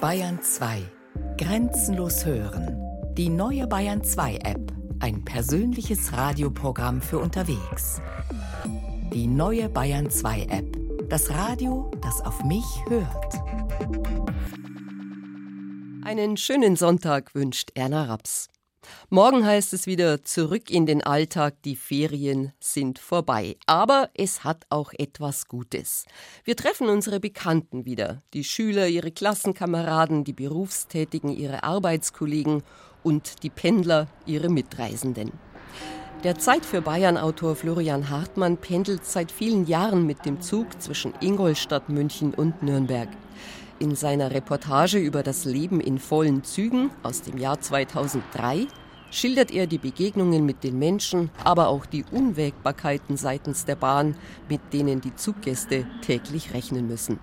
Bayern 2. Grenzenlos hören. Die neue Bayern 2 App. Ein persönliches Radioprogramm für unterwegs. Die neue Bayern 2 App. Das Radio, das auf mich hört. Einen schönen Sonntag wünscht Erna Raps. Morgen heißt es wieder zurück in den Alltag, die Ferien sind vorbei. Aber es hat auch etwas Gutes. Wir treffen unsere Bekannten wieder, die Schüler, ihre Klassenkameraden, die Berufstätigen, ihre Arbeitskollegen und die Pendler, ihre Mitreisenden. Der Zeit für Bayern-Autor Florian Hartmann pendelt seit vielen Jahren mit dem Zug zwischen Ingolstadt, München und Nürnberg. In seiner Reportage über das Leben in vollen Zügen aus dem Jahr 2003 schildert er die Begegnungen mit den Menschen, aber auch die Unwägbarkeiten seitens der Bahn, mit denen die Zuggäste täglich rechnen müssen.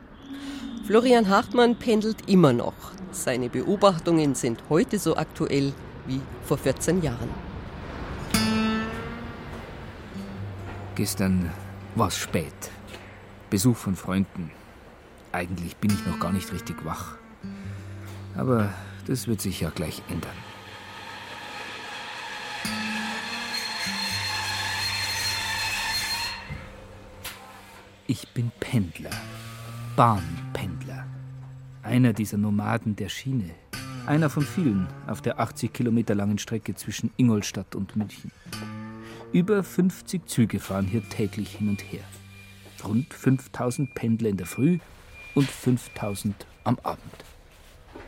Florian Hartmann pendelt immer noch. Seine Beobachtungen sind heute so aktuell wie vor 14 Jahren. Gestern war es spät. Besuch von Freunden. Eigentlich bin ich noch gar nicht richtig wach. Aber das wird sich ja gleich ändern. Ich bin Pendler, Bahnpendler. Einer dieser Nomaden der Schiene. Einer von vielen auf der 80 Kilometer langen Strecke zwischen Ingolstadt und München. Über 50 Züge fahren hier täglich hin und her. Rund 5000 Pendler in der Früh und 5000 am Abend.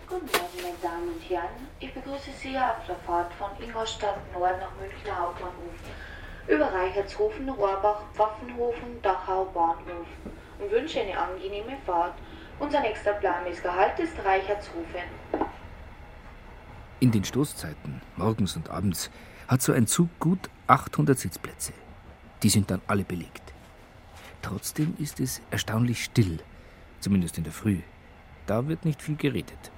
Guten Morgen, meine Damen und Herren. Ich begrüße Sie auf der Fahrt von Ingolstadt Nord nach Münchner Hauptbahnhof. Über Reichertshofen, Rohrbach, Pfaffenhofen, Dachau, Bahnhof. Und wünsche eine angenehme Fahrt. Unser nächster planmäßiger Gehalt ist Reichertshofen. In den Stoßzeiten, morgens und abends, hat so ein Zug gut 800 Sitzplätze. Die sind dann alle belegt. Trotzdem ist es erstaunlich still Zumindest in der Früh. Da wird nicht viel geredet.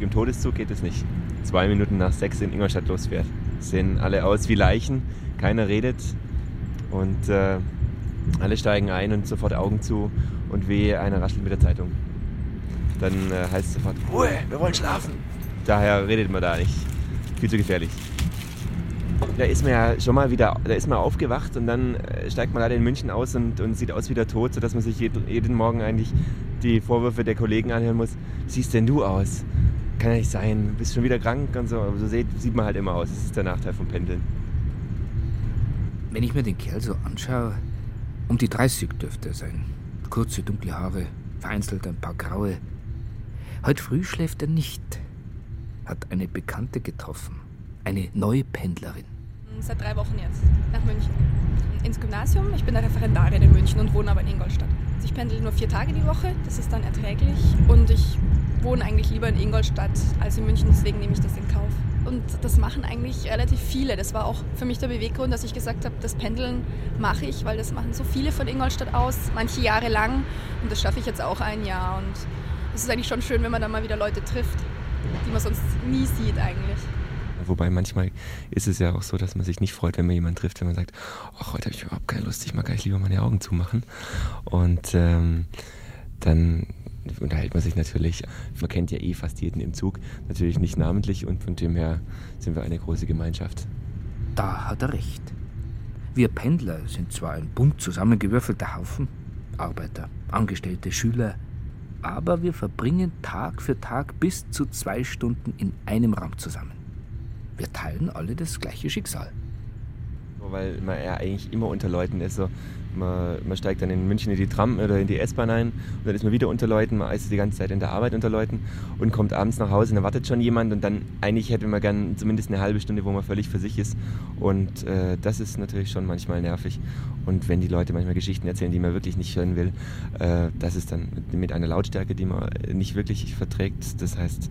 Im Todeszug geht es nicht. Zwei Minuten nach sechs in Ingolstadt losfährt. Sehen alle aus wie Leichen, keiner redet und äh, alle steigen ein und sofort Augen zu und wehe, einer raschelt mit der Zeitung. Dann äh, heißt es sofort, Ruhe, wir wollen schlafen. Daher redet man da nicht. Viel zu gefährlich da ist man ja schon mal wieder, da ist man aufgewacht und dann äh, steigt man leider in München aus und, und sieht aus wie der Tod, sodass man sich jeden, jeden Morgen eigentlich die Vorwürfe der Kollegen anhören muss. Siehst denn du aus? Kann ja nicht sein, bist schon wieder krank und so. Aber so sieht, sieht man halt immer aus. Das ist der Nachteil vom Pendeln. Wenn ich mir den Kerl so anschaue, um die 30 dürfte er sein. Kurze, dunkle Haare, vereinzelt ein paar graue. Heute früh schläft er nicht. Hat eine Bekannte getroffen. Eine neue Pendlerin seit drei Wochen jetzt nach München. Ins Gymnasium. Ich bin eine Referendarin in München und wohne aber in Ingolstadt. Also ich pendel nur vier Tage die Woche, das ist dann erträglich. Und ich wohne eigentlich lieber in Ingolstadt als in München, deswegen nehme ich das in Kauf. Und das machen eigentlich relativ viele. Das war auch für mich der Beweggrund, dass ich gesagt habe, das Pendeln mache ich, weil das machen so viele von Ingolstadt aus, manche Jahre lang. Und das schaffe ich jetzt auch ein Jahr. Und es ist eigentlich schon schön, wenn man dann mal wieder Leute trifft, die man sonst nie sieht eigentlich. Wobei manchmal ist es ja auch so, dass man sich nicht freut, wenn man jemanden trifft, wenn man sagt, ach, heute habe ich überhaupt keine Lust, ich mag gleich lieber meine Augen zumachen. Und ähm, dann unterhält man sich natürlich. Man kennt ja eh fast jeden im Zug, natürlich nicht namentlich und von dem her sind wir eine große Gemeinschaft. Da hat er recht. Wir Pendler sind zwar ein bunt zusammengewürfelter Haufen, Arbeiter, Angestellte, Schüler, aber wir verbringen Tag für Tag bis zu zwei Stunden in einem Raum zusammen. Wir teilen alle das gleiche Schicksal. Weil man ja eigentlich immer unter Leuten ist. So man, man, steigt dann in München in die Tram oder in die S-Bahn ein und dann ist man wieder unter Leuten, man ist die ganze Zeit in der Arbeit unter Leuten und kommt abends nach Hause und da wartet schon jemand und dann eigentlich hätte man gern zumindest eine halbe Stunde, wo man völlig für sich ist und äh, das ist natürlich schon manchmal nervig und wenn die Leute manchmal Geschichten erzählen, die man wirklich nicht hören will, äh, das ist dann mit einer Lautstärke, die man nicht wirklich verträgt, das heißt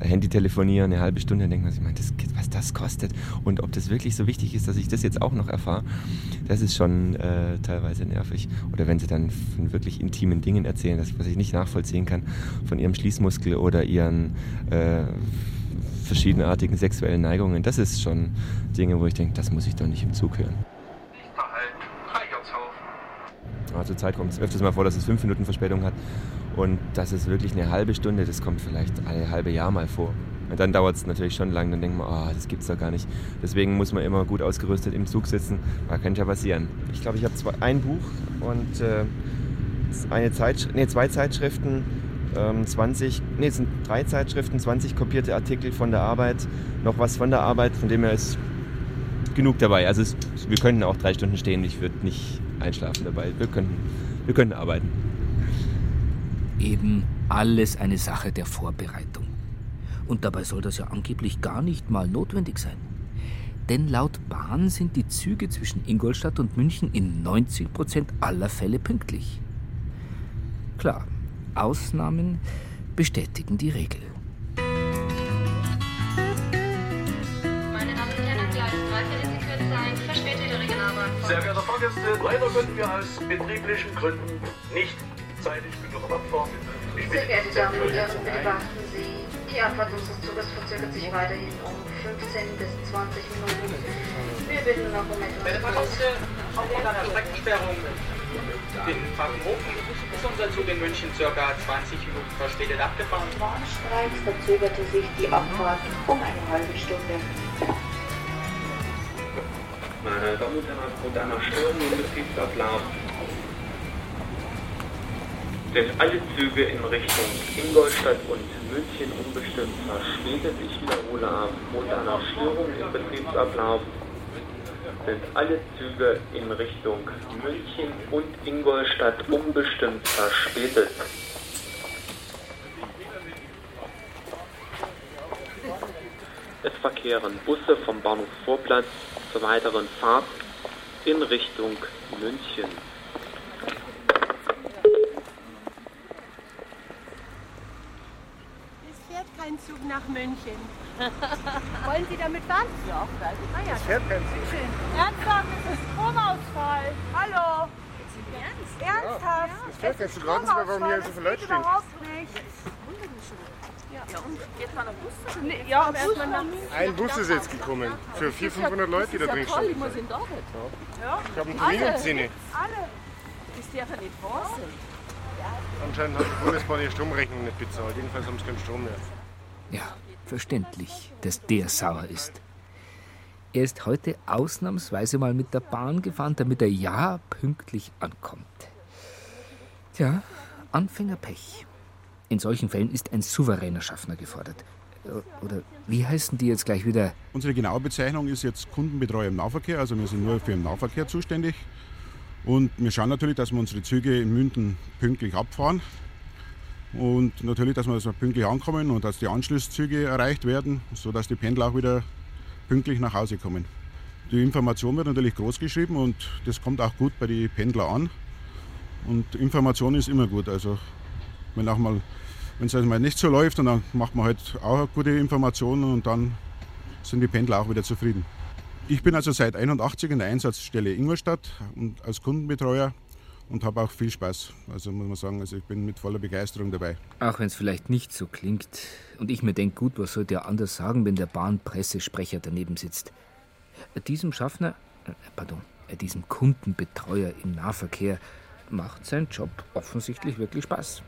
Handy telefonieren eine halbe Stunde, dann denkt man sich, das, was das kostet und ob das wirklich so wichtig ist, dass ich das jetzt auch noch erfahre, das ist schon äh, teilweise teilweise nervig. Oder wenn sie dann von wirklich intimen Dingen erzählen, das, was ich nicht nachvollziehen kann, von ihrem Schließmuskel oder ihren äh, verschiedenartigen sexuellen Neigungen, das ist schon Dinge, wo ich denke, das muss ich doch nicht im Zug hören. Aber zur Zeit kommt es öfters mal vor, dass es fünf Minuten Verspätung hat. Und das ist wirklich eine halbe Stunde, das kommt vielleicht alle halbe Jahr mal vor. Und dann dauert es natürlich schon lang, dann denkt man, oh, das es doch gar nicht. Deswegen muss man immer gut ausgerüstet im Zug sitzen, da kann ja passieren. Ich glaube, ich habe ein Buch und äh, eine Zeit, nee, zwei Zeitschriften, ähm, 20, nee, es sind drei Zeitschriften, 20 kopierte Artikel von der Arbeit, noch was von der Arbeit, von dem her ist genug dabei. Also es, wir könnten auch drei Stunden stehen, ich würde nicht einschlafen dabei. Wir könnten, wir könnten arbeiten. Eben alles eine Sache der Vorbereitung. Und dabei soll das ja angeblich gar nicht mal notwendig sein. Denn laut Bahn sind die Züge zwischen Ingolstadt und München in 90 Prozent aller Fälle pünktlich. Klar, Ausnahmen bestätigen die Regel. Meine Damen und Herren, Gleis 3 in Kürze ein verspätete Regionalbahn. Sehr geehrte Fahrgäste, leider können wir aus betrieblichen Gründen nicht zeitig genug abfahren. Sehr geehrte Damen und Herren, bitte beachten Sie, die Anfahrt unseres Zuges verzögert sich weiterhin um 15 bis 20 Minuten. Wir bitten noch um etwas Meine Fahrgäste, aufgrund einer Streckensperrung in Pfaffenhofen ist unser Zug in München ca. 20 Minuten verspätet abgefahren. Bahnstreiks verzögerte sich die Abfahrt um eine halbe Stunde. Meine Damen und Herren, aufgrund einer Störung im Betriebsablauf sind alle Züge in Richtung Ingolstadt und München unbestimmt verspätet. Ich wiederhole, aufgrund einer Störung im Betriebsablauf sind alle Züge in Richtung München und Ingolstadt unbestimmt verspätet. Es verkehren Busse vom Bahnhof Vorplatz zur weiteren Fahrt in Richtung München. kein Zug nach München. Wollen Sie damit fahren? Ja, freilich. Ah, ja, es fährt kein Zug. Schön. Ernsthaft, es ist Stromausfall. Hallo? Ernst? Ernsthaft? Es fährt kein Zug. Warten Sie mal, warum hier so viele Leute stehen. überhaupt nicht. Ja, und jetzt mal Bus? Nee, ja, erstmal nach München. Ein Bus ist jetzt gekommen. Für 400, 500 Leute, die da drin stehen. Ich muss Ja. Habe einen Termin um 10 Alle. Das darf ja nicht wahr sein. Anscheinend hat die Bundesbahn ihre Stromrechnung nicht bezahlt. Jedenfalls haben sie keinen Strom mehr. Ja, verständlich, dass der sauer ist. Er ist heute ausnahmsweise mal mit der Bahn gefahren, damit er ja pünktlich ankommt. Tja, Anfängerpech. In solchen Fällen ist ein souveräner Schaffner gefordert. Oder wie heißen die jetzt gleich wieder? Unsere genaue Bezeichnung ist jetzt Kundenbetreuer im Nahverkehr, also wir sind nur für den Nahverkehr zuständig. Und wir schauen natürlich, dass wir unsere Züge in Münden pünktlich abfahren. Und natürlich, dass wir also pünktlich ankommen und dass die Anschlusszüge erreicht werden, sodass die Pendler auch wieder pünktlich nach Hause kommen. Die Information wird natürlich groß geschrieben und das kommt auch gut bei den Pendlern an. Und Information ist immer gut. Also wenn auch mal, es also mal nicht so läuft, dann macht man halt auch gute Informationen und dann sind die Pendler auch wieder zufrieden. Ich bin also seit 81 in der Einsatzstelle Ingolstadt und als Kundenbetreuer und habe auch viel Spaß. Also muss man sagen, also ich bin mit voller Begeisterung dabei. Auch wenn es vielleicht nicht so klingt. Und ich mir denke, gut, was sollte er anders sagen, wenn der Bahnpressesprecher daneben sitzt? Diesem Schaffner, äh, pardon, äh, diesem Kundenbetreuer im Nahverkehr macht sein Job offensichtlich wirklich Spaß.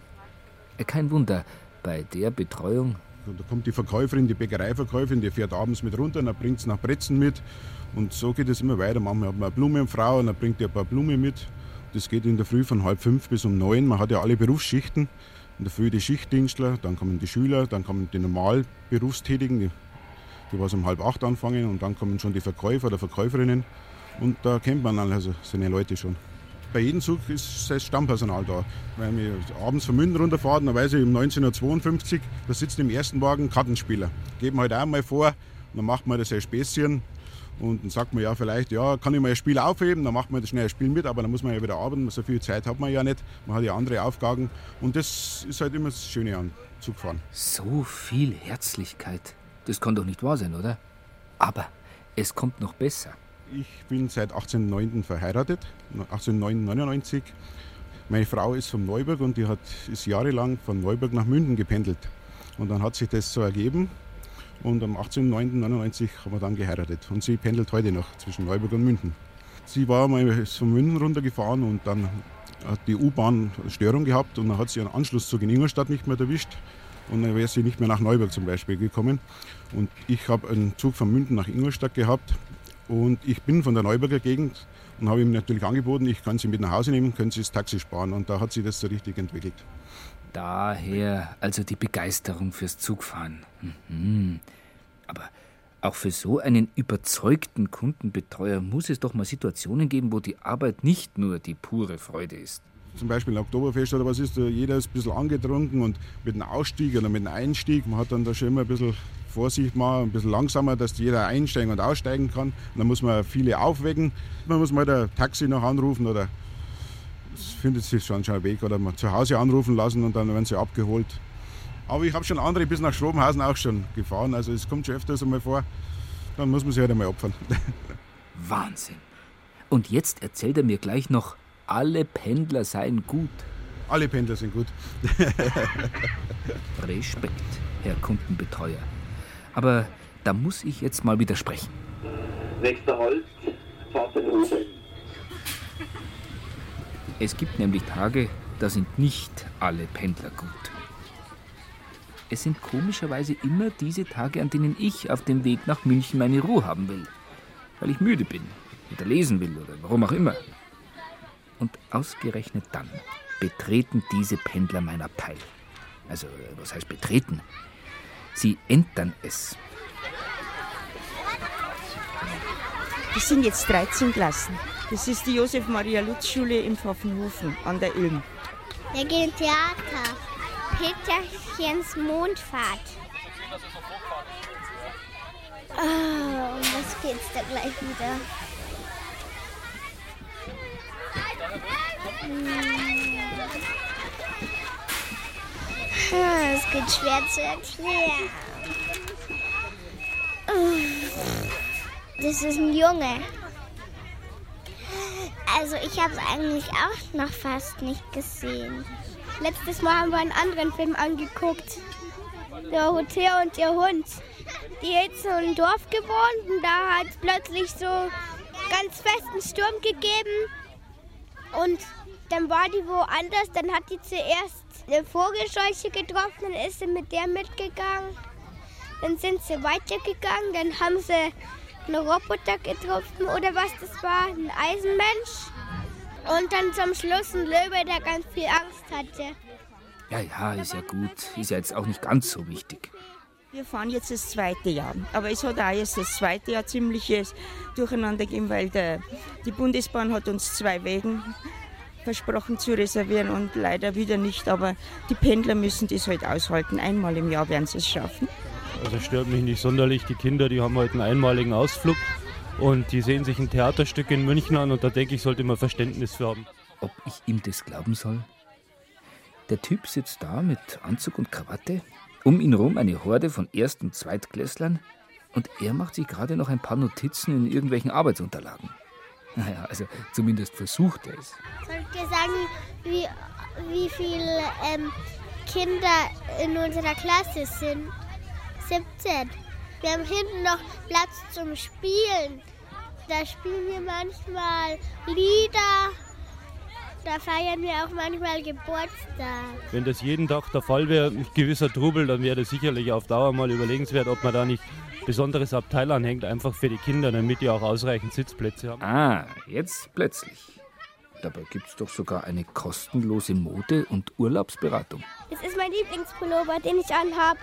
Äh, kein Wunder, bei der Betreuung. Da kommt die Verkäuferin, die Bäckereiverkäuferin, die fährt abends mit runter, dann bringt es nach Brezen mit. Und so geht es immer weiter. Manchmal hat man eine Blumenfrau und dann bringt die ein paar Blumen mit. Das geht in der Früh von halb fünf bis um neun. Man hat ja alle Berufsschichten. In der Früh die Schichtdienstler, dann kommen die Schüler, dann kommen die Normalberufstätigen, die, die was um halb acht anfangen und dann kommen schon die Verkäufer oder Verkäuferinnen. Und da kennt man also seine Leute schon. Bei jedem Zug ist das Stammpersonal da. Wenn wir abends von München runterfahren, dann weiß ich, um 19.52 Uhr, da sitzt im ersten Wagen Kartenspieler. Geben halt auch mal vor, dann macht man das ein Späßchen und dann sagt man ja vielleicht, ja, kann ich mal ein Spiel aufheben, dann macht man das schnell ein Spiel mit, aber dann muss man ja wieder arbeiten, so viel Zeit hat man ja nicht, man hat ja andere Aufgaben und das ist halt immer das Schöne an Zugfahren. So viel Herzlichkeit, das kann doch nicht wahr sein, oder? Aber es kommt noch besser. Ich bin seit 1809 verheiratet, 1899. Meine Frau ist von Neuburg und die hat, ist jahrelang von Neuburg nach München gependelt. Und dann hat sich das so ergeben, und am 18.09.99 haben wir dann geheiratet. Und sie pendelt heute noch zwischen Neuburg und München. Sie war mal von München runtergefahren und dann hat die U-Bahn Störung gehabt und dann hat sie einen Anschlusszug in Ingolstadt nicht mehr erwischt und dann wäre sie nicht mehr nach Neuburg zum Beispiel gekommen. Und ich habe einen Zug von München nach Ingolstadt gehabt und ich bin von der Neuburger Gegend und habe ihm natürlich angeboten, ich kann sie mit nach Hause nehmen, können sie das Taxi sparen und da hat sich das so richtig entwickelt. Daher also die Begeisterung fürs Zugfahren. Mhm. Aber auch für so einen überzeugten Kundenbetreuer muss es doch mal Situationen geben, wo die Arbeit nicht nur die pure Freude ist. Zum Beispiel Oktoberfest oder was ist, jeder ist ein bisschen angetrunken und mit einem Ausstieg oder mit einem Einstieg, man hat dann da schon immer ein bisschen Vorsicht machen, ein bisschen langsamer, dass jeder einsteigen und aussteigen kann. Und dann muss man viele aufwecken. Man muss mal ein Taxi noch anrufen oder es findet sich schon ein Weg oder mal zu Hause anrufen lassen und dann werden sie abgeholt. Aber ich habe schon andere bis nach Schrobenhausen auch schon gefahren, also es kommt schon öfters einmal vor. Dann muss man sich halt einmal opfern. Wahnsinn. Und jetzt erzählt er mir gleich noch, alle Pendler seien gut. Alle Pendler sind gut. Respekt, Herr Kundenbetreuer. Aber da muss ich jetzt mal widersprechen. Nächster Halt, Pfaffenhofen. Es gibt nämlich Tage, da sind nicht alle Pendler gut. Es sind komischerweise immer diese Tage, an denen ich auf dem Weg nach München meine Ruhe haben will. Weil ich müde bin oder lesen will oder warum auch immer. Und ausgerechnet dann betreten diese Pendler mein Abteil. Also, was heißt betreten? Sie entern es. Das sind jetzt 13 Klassen. Das ist die Josef-Maria-Lutz-Schule in Pfaffenhofen an der Ilm. Wir gehen Theater. Peterchens Mondfahrt. Oh, um was geht's da gleich wieder? Hm. Es geht schwer zu erklären. Das ist ein Junge. Also ich habe es eigentlich auch noch fast nicht gesehen. Letztes Mal haben wir einen anderen Film angeguckt. Der Hotel und ihr Hund. Die hat so ein Dorf gewohnt und da hat es plötzlich so ganz festen Sturm gegeben. Und dann war die woanders. Dann hat die zuerst eine Vogelscheuche getroffen, dann ist sie mit der mitgegangen. Dann sind sie weitergegangen, dann haben sie einen Roboter getroffen oder was das war, ein Eisenmensch. Und dann zum Schluss ein Löwe, der ganz viel Angst hatte. Ja, ja, ist ja gut. Ist ja jetzt auch nicht ganz so wichtig. Wir fahren jetzt das zweite Jahr. Aber es hat auch jetzt das zweite Jahr ziemliches Durcheinander gegeben, weil der, die Bundesbahn hat uns zwei Wegen versprochen zu reservieren und leider wieder nicht. Aber die Pendler müssen das halt aushalten. Einmal im Jahr werden sie es schaffen. Also stört mich nicht sonderlich. Die Kinder, die haben halt einen einmaligen Ausflug und die sehen sich ein Theaterstück in München an und da denke ich, sollte man Verständnis für haben. Ob ich ihm das glauben soll? Der Typ sitzt da mit Anzug und Krawatte, um ihn herum eine Horde von Erst- und Zweitklässlern und er macht sich gerade noch ein paar Notizen in irgendwelchen Arbeitsunterlagen. Naja, also zumindest versucht er es. Soll ich dir sagen, wie, wie viele ähm, Kinder in unserer Klasse sind? 17. Wir haben hinten noch Platz zum Spielen. Da spielen wir manchmal Lieder. Da feiern wir auch manchmal Geburtstag. Wenn das jeden Tag der Fall wäre, ein gewisser Trubel, dann wäre das sicherlich auf Dauer mal überlegenswert, ob man da nicht besonderes Abteil anhängt, einfach für die Kinder, damit die auch ausreichend Sitzplätze haben. Ah, jetzt plötzlich. Dabei gibt es doch sogar eine kostenlose Mode- und Urlaubsberatung. Das ist mein Lieblingspullover, den ich anhab.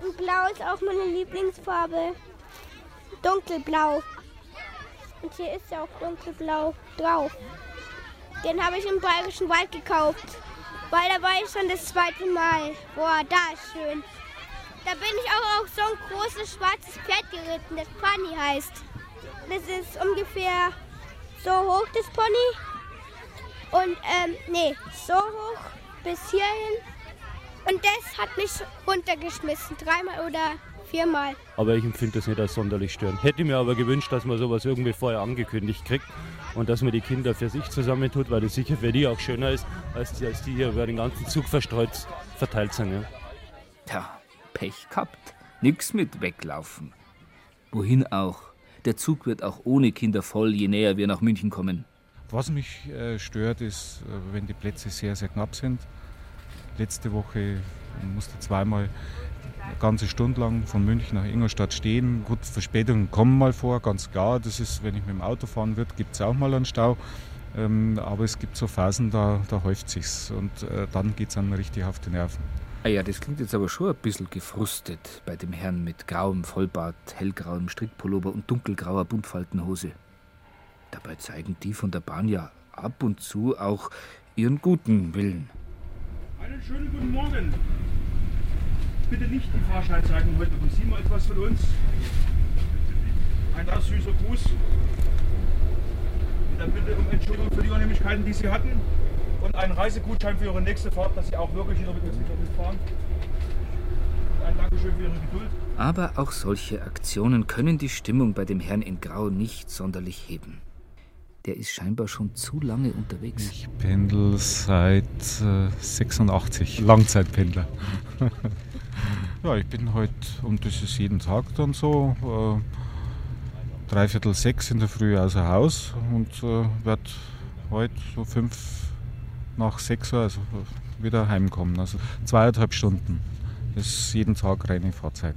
Und blau ist auch meine Lieblingsfarbe. Dunkelblau. Und hier ist ja auch dunkelblau drauf. Den habe ich im Bayerischen Wald gekauft. Weil da war ich schon das zweite Mal. Boah, da ist schön. Da bin ich auch auf so ein großes schwarzes Pferd geritten, das Pony heißt. Das ist ungefähr so hoch, das Pony. Und, ähm, nee, so hoch bis hierhin. Und das hat mich runtergeschmissen, dreimal oder viermal. Aber ich empfinde das nicht als sonderlich störend. Hätte mir aber gewünscht, dass man sowas irgendwie vorher angekündigt kriegt und dass man die Kinder für sich zusammentut, weil das sicher für die auch schöner ist, als, als die hier über den ganzen Zug verstreut verteilt sind. Ja. Tja, Pech gehabt. Nix mit weglaufen. Wohin auch. Der Zug wird auch ohne Kinder voll, je näher wir nach München kommen. Was mich äh, stört, ist, äh, wenn die Plätze sehr, sehr knapp sind. Letzte Woche musste zweimal eine ganze Stunde lang von München nach Ingolstadt stehen. Gut, Verspätungen kommen mal vor, ganz klar. Das ist, wenn ich mit dem Auto fahren würde, gibt es auch mal einen Stau. Ähm, aber es gibt so Phasen, da, da häuft sich's und äh, dann geht es dann richtig auf die Nerven. Ah ja, das klingt jetzt aber schon ein bisschen gefrustet bei dem Herrn mit grauem Vollbart, hellgrauem Strickpullover und dunkelgrauer Buntfaltenhose. Dabei zeigen die von der Bahn ja ab und zu auch ihren guten Willen. Einen schönen guten Morgen. Bitte nicht die Fahrschein zeigen heute. Haben Sie mal etwas von uns? Ein ganz süßer Gruß. Und dann bitte um Entschuldigung für die Unannehmlichkeiten, die Sie hatten. Und einen Reisegutschein für Ihre nächste Fahrt, dass Sie auch wirklich wieder mit uns mitfahren. Und ein Dankeschön für Ihre Geduld. Aber auch solche Aktionen können die Stimmung bei dem Herrn in Grau nicht sonderlich heben. Der ist scheinbar schon zu lange unterwegs. Ich pendel seit äh, 86, Langzeitpendler. ja, ich bin heute, und das ist jeden Tag dann so, äh, dreiviertel sechs in der Früh außer Haus und äh, werde heute so fünf nach sechs Uhr also wieder heimkommen. Also zweieinhalb Stunden. Das ist jeden Tag reine Fahrzeit.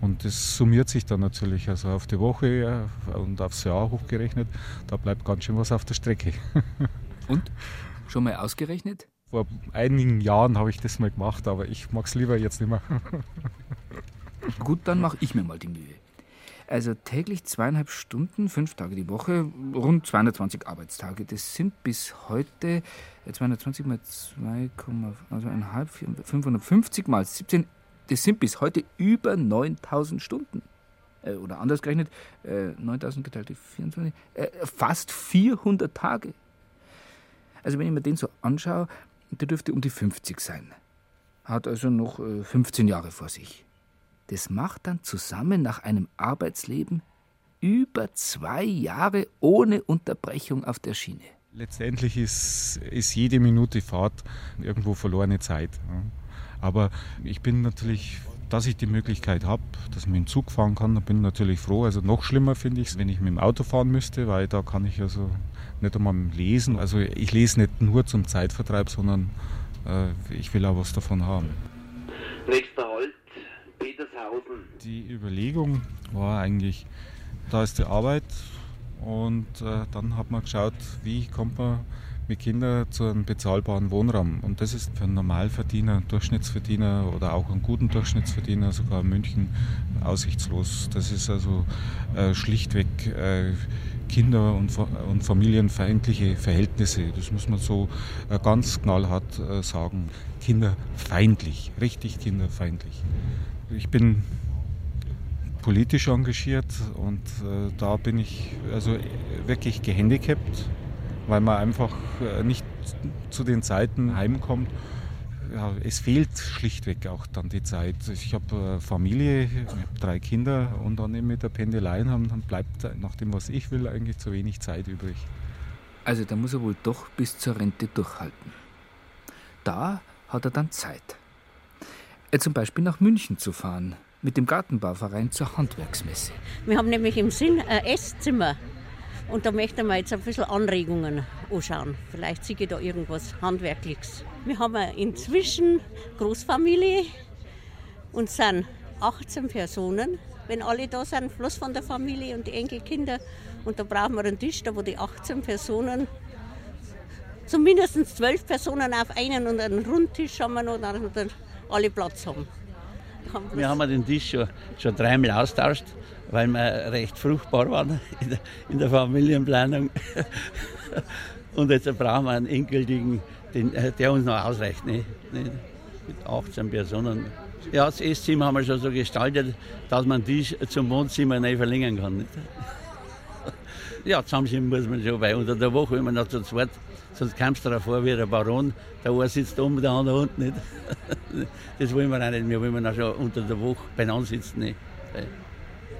Und das summiert sich dann natürlich also auf die Woche und aufs Jahr hochgerechnet. Da bleibt ganz schön was auf der Strecke. Und? Schon mal ausgerechnet? Vor einigen Jahren habe ich das mal gemacht, aber ich mag es lieber jetzt nicht mehr. Gut, dann mache ich mir mal die Mühe. Also täglich zweieinhalb Stunden, fünf Tage die Woche, rund 220 Arbeitstage. Das sind bis heute 220 mal 2, also 1,5, 550 mal 17, das sind bis heute über 9000 Stunden. Äh, oder anders gerechnet, äh, 9000 geteilt durch 24, äh, fast 400 Tage. Also wenn ich mir den so anschaue, der dürfte um die 50 sein. Hat also noch 15 Jahre vor sich. Das macht dann zusammen nach einem Arbeitsleben über zwei Jahre ohne Unterbrechung auf der Schiene. Letztendlich ist, ist jede Minute Fahrt irgendwo verlorene Zeit. Aber ich bin natürlich, dass ich die Möglichkeit habe, dass ich mit dem Zug fahren kann, bin natürlich froh. Also noch schlimmer finde ich es, wenn ich mit dem Auto fahren müsste, weil da kann ich also nicht einmal lesen. Also ich lese nicht nur zum Zeitvertreib, sondern äh, ich will auch was davon haben. Nächster Halt, Petershausen. Die Überlegung war eigentlich, da ist die Arbeit und äh, dann hat man geschaut, wie kommt man mit Kindern zu einem bezahlbaren Wohnraum. Und das ist für einen Normalverdiener, Durchschnittsverdiener oder auch einen guten Durchschnittsverdiener, sogar in München, aussichtslos. Das ist also äh, schlichtweg äh, Kinder- und, und, familienfeindliche Verhältnisse. Das muss man so äh, ganz knallhart äh, sagen. Kinderfeindlich, richtig kinderfeindlich. Ich bin politisch engagiert und äh, da bin ich also wirklich gehandicapt weil man einfach äh, nicht zu den Zeiten heimkommt. Ja, es fehlt schlichtweg auch dann die Zeit. Ich habe äh, Familie, ich habe drei Kinder und dann eben mit der Pendelei haben, dann bleibt nach dem, was ich will, eigentlich zu wenig Zeit übrig. Also da muss er wohl doch bis zur Rente durchhalten. Da hat er dann Zeit. Äh, zum Beispiel nach München zu fahren, mit dem Gartenbauverein zur Handwerksmesse. Wir haben nämlich im Sinn ein Esszimmer und da möchten wir jetzt ein bisschen Anregungen anschauen. Vielleicht sehe ich da irgendwas Handwerkliches. Wir haben inzwischen Großfamilie und sind 18 Personen. Wenn alle da sind, bloß von der Familie und die Enkelkinder. Und da brauchen wir einen Tisch, da wo die 18 Personen, zumindest 12 Personen auf einen und einen Rundtisch haben wir noch, dann alle Platz haben. Wir haben den Tisch schon, schon dreimal austauscht weil wir recht fruchtbar waren in der, in der Familienplanung. Und jetzt brauchen wir einen endgültigen, den, der uns noch ausreicht. Ne? Mit 18 Personen. Ja, das Esszimmer haben wir schon so gestaltet, dass man die zum Wohnzimmer nicht verlängern kann. Nicht? Ja, zusammenschieben muss man schon, weil unter der Woche immer noch zu zweit, sonst kommst du davor wie ein Baron. Der eine sitzt oben, der andere unten. Nicht? Das wollen wir auch nicht. Wir wollen auch schon unter der Woche beieinander sitzen. Nicht?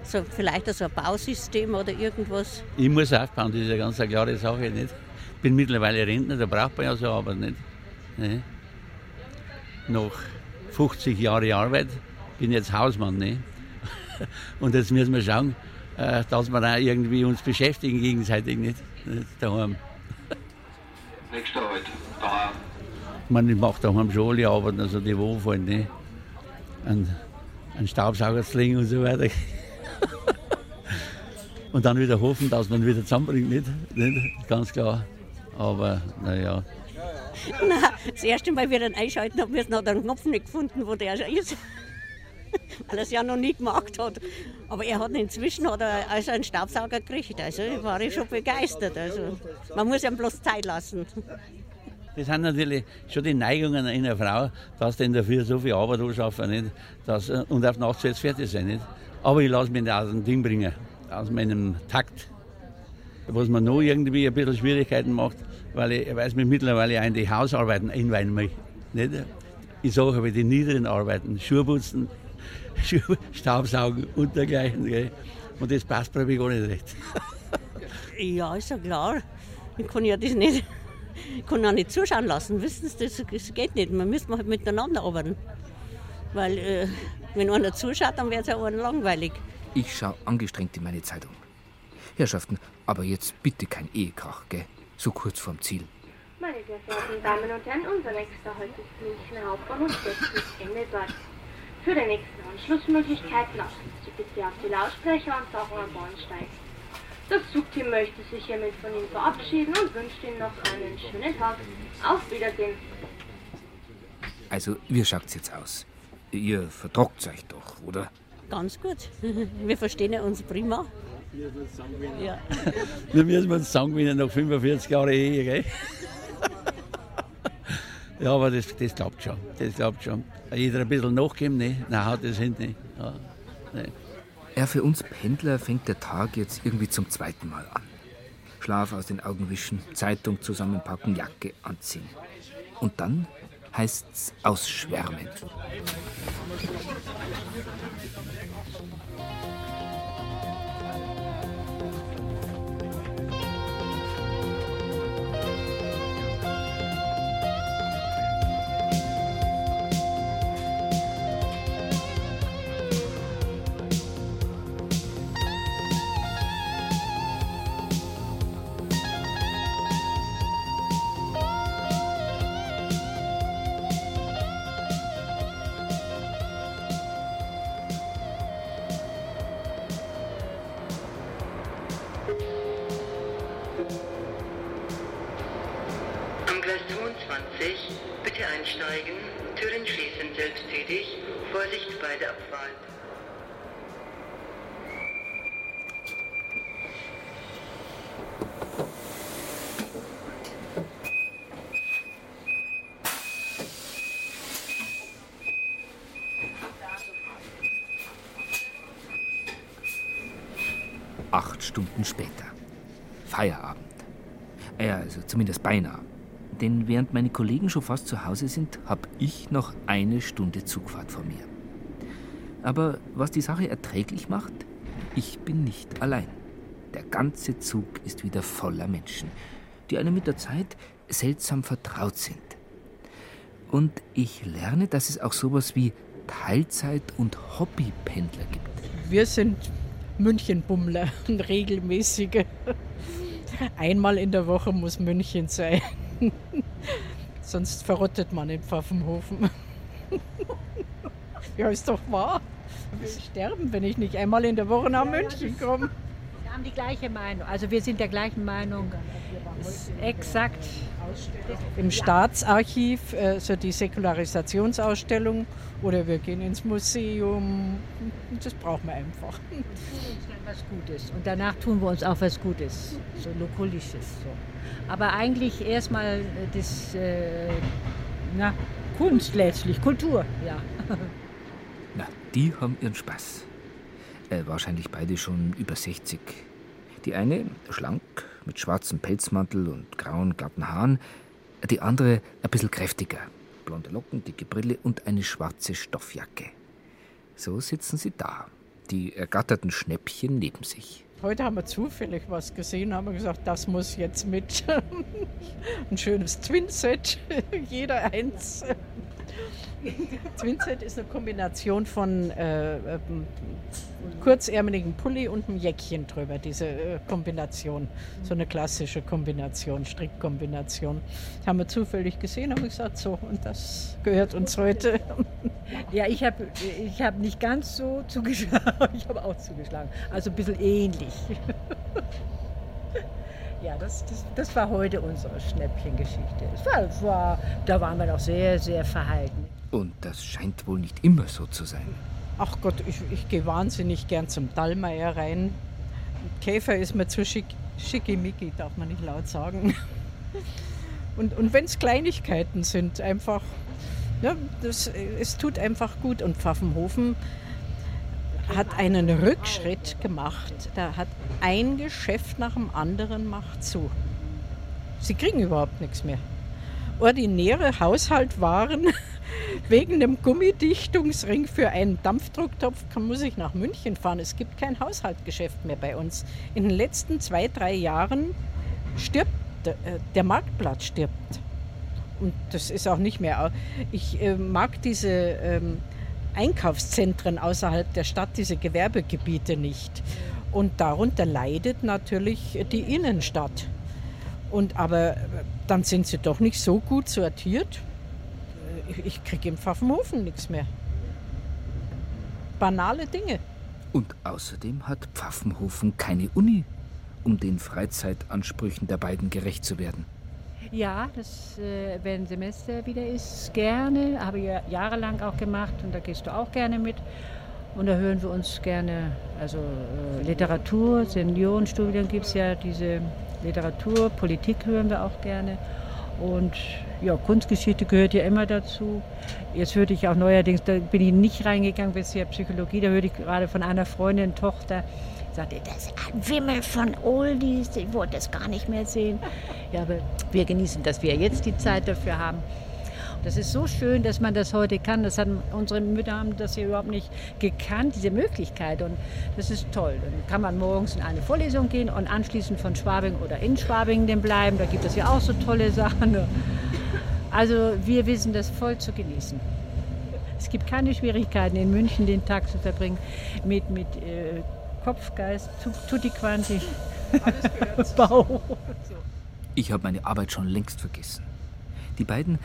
So, vielleicht so ein Bausystem oder irgendwas? Ich muss aufbauen, das ist eine ganz klare Sache. Nicht? Ich bin mittlerweile Rentner, da braucht man ja so Arbeit nicht. nicht? Nach 50 Jahren Arbeit bin ich jetzt Hausmann. Nicht? Und jetzt müssen wir schauen, äh, dass wir auch irgendwie uns beschäftigen gegenseitig nicht, nicht daheim. Nächster Halt, da. Man ich mache daheim schon alle Arbeiten, also die wohlfallen, ne? Ein, ein Staubsauger zu legen und so weiter. und dann wieder hoffen, dass man wieder zusammenbringt, nicht? nicht? Ganz klar. Aber naja. Nein, das erste Mal, wie wir den einschalten haben müssen, hat er einen Knopf nicht gefunden, wo der schon ist. Weil er es ja noch nie gemacht hat. Aber er hat inzwischen hat er also einen Staubsauger gekriegt. Also war ich schon begeistert. Also man muss ihm bloß Zeit lassen. Das sind natürlich schon die Neigungen in einer Frau, dass dann dafür so viel Arbeit anschaffen? Dass, und auf Nacht jetzt fertig sein. Nicht? Aber ich lasse mich nicht aus dem Ding bringen, aus meinem Takt. Was mir noch irgendwie ein bisschen Schwierigkeiten macht, weil ich weiß mich mittlerweile auch in die Hausarbeiten einweihen möchte. Nicht? Ich sage aber die niederen Arbeiten, Schuhputzen, Schuh, Staubsaugen und dergleichen. Gell? Und das passt bei mir gar nicht recht. Ja, ist ja klar. Ich kann ja das nicht. Ich kann auch nicht zuschauen lassen. Wissen Sie, das, das geht nicht. Man müsste halt miteinander arbeiten. Weil, äh, wenn einer zuschaut, dann wird es ja einem langweilig. Ich schaue angestrengt in meine Zeitung. Herrschaften, aber jetzt bitte kein Ehekrach, gell? So kurz vorm Ziel. Meine sehr verehrten Damen und Herren, unser nächster Halt ist München Hauptbahnhof westlich Ende Für die nächsten Anschlussmöglichkeiten achten Sie bitte auf die Lautsprecher und Sachen am Bahnsteig. Das Zugteam möchte sich hiermit von Ihnen verabschieden und wünscht Ihnen noch einen schönen Tag. Auf Wiedersehen. Also, wie schaut's jetzt aus? Ihr vertragt euch doch, oder? Ganz gut. Wir verstehen ja uns prima. Ja. Wir müssen uns zusammengewinnen nach 45 Jahren Ehe, gell? Ja, aber das, das klappt schon. Das klappt schon. Jeder ein bisschen nachgeben, ne? Nein, das hin, ne? Ja, ne. Ja, für uns Pendler fängt der Tag jetzt irgendwie zum zweiten Mal an. Schlaf aus den Augen wischen, Zeitung zusammenpacken, Jacke anziehen. Und dann heißt's ausschwärmen. Zumindest beinahe. Denn während meine Kollegen schon fast zu Hause sind, habe ich noch eine Stunde Zugfahrt vor mir. Aber was die Sache erträglich macht, ich bin nicht allein. Der ganze Zug ist wieder voller Menschen, die einem mit der Zeit seltsam vertraut sind. Und ich lerne, dass es auch sowas wie Teilzeit- und Hobbypendler gibt. Wir sind Münchenbummler, regelmäßige. Einmal in der Woche muss München sein. Sonst verrottet man in Pfaffenhofen. ja, ist doch wahr. Wir sterben, wenn ich nicht einmal in der Woche nach München komme. Wir haben die gleiche Meinung. Also wir sind der gleichen Meinung. Exakt. Im Staatsarchiv äh, so die Säkularisationssausstellung oder wir gehen ins Museum. Das brauchen wir einfach. tun uns dann was Gutes. Und danach tun wir uns auch was Gutes, so Lokulisches. So. Aber eigentlich erstmal das, äh, na, Kunst letztlich, Kultur, ja. Na, die haben ihren Spaß. Äh, wahrscheinlich beide schon über 60. Die eine schlank, mit schwarzem Pelzmantel und grauen, glatten Haaren. Die andere ein bisschen kräftiger. Blonde Locken, dicke Brille und eine schwarze Stoffjacke. So sitzen sie da, die ergatterten Schnäppchen neben sich. Heute haben wir zufällig was gesehen, haben wir gesagt, das muss jetzt mit. Ein schönes Twin-Set, jeder eins. Twinset ist eine Kombination von äh, äh, kurzärmeligen Pulli und einem Jäckchen drüber, diese äh, Kombination. So eine klassische Kombination, Strickkombination. Das haben wir zufällig gesehen, haben gesagt, so, und das gehört uns heute. Ja, ich habe ich hab nicht ganz so zugeschlagen, ich habe auch zugeschlagen. Also ein bisschen ähnlich. Ja, das, das, das war heute unsere Schnäppchengeschichte. Das war, war, da waren wir noch sehr, sehr verhalten. Und das scheint wohl nicht immer so zu sein. Ach Gott, ich, ich gehe wahnsinnig gern zum Dallmayr rein. Käfer ist mir zu schick, schickimicki, darf man nicht laut sagen. Und, und wenn es Kleinigkeiten sind, einfach, ja, das, es tut einfach gut. Und Pfaffenhofen hat einen Rückschritt gemacht. Da hat ein Geschäft nach dem anderen macht zu. Sie kriegen überhaupt nichts mehr. Ordinäre Haushaltwaren wegen dem Gummidichtungsring für einen Dampfdrucktopf muss ich nach München fahren. Es gibt kein Haushaltgeschäft mehr bei uns. In den letzten zwei, drei Jahren stirbt äh, der Marktplatz stirbt. Und das ist auch nicht mehr. Ich äh, mag diese ähm, Einkaufszentren außerhalb der Stadt, diese Gewerbegebiete nicht. Und darunter leidet natürlich die Innenstadt. Und aber dann sind sie doch nicht so gut sortiert. Ich, kriege im Pfaffenhofen nichts mehr. Banale Dinge. Und außerdem hat Pfaffenhofen keine Uni, um den Freizeitansprüchen der beiden gerecht zu werden. Ja, das, äh, wenn Semester wieder ist, gerne. Habe ich ja jahrelang auch gemacht und da gehst du auch gerne mit. Und da hören wir uns gerne, also äh, Literatur, Seniorenstudien gibt es ja, diese Literatur, Politik hören wir auch gerne. Und ja, Kunstgeschichte gehört ja immer dazu. Jetzt hörte ich auch neuerdings, da bin ich nicht reingegangen bisher Psychologie, da hörte ich gerade von einer Freundin, Tochter, sagte, das ist ein Wimmel von Oldies, ich wollte das gar nicht mehr sehen. Ja, aber wir genießen, dass wir jetzt die Zeit dafür haben. Das ist so schön, dass man das heute kann. Das haben, unsere Mütter haben das hier überhaupt nicht gekannt, diese Möglichkeit. Und das ist toll. Dann kann man morgens in eine Vorlesung gehen und anschließend von Schwabing oder in Schwabing bleiben. Da gibt es ja auch so tolle Sachen. Also wir wissen das voll zu genießen. Es gibt keine Schwierigkeiten, in München den Tag zu verbringen mit, mit äh, Kopfgeist, tutti quanti, Bau. Ich habe meine Arbeit schon längst vergessen. Die beiden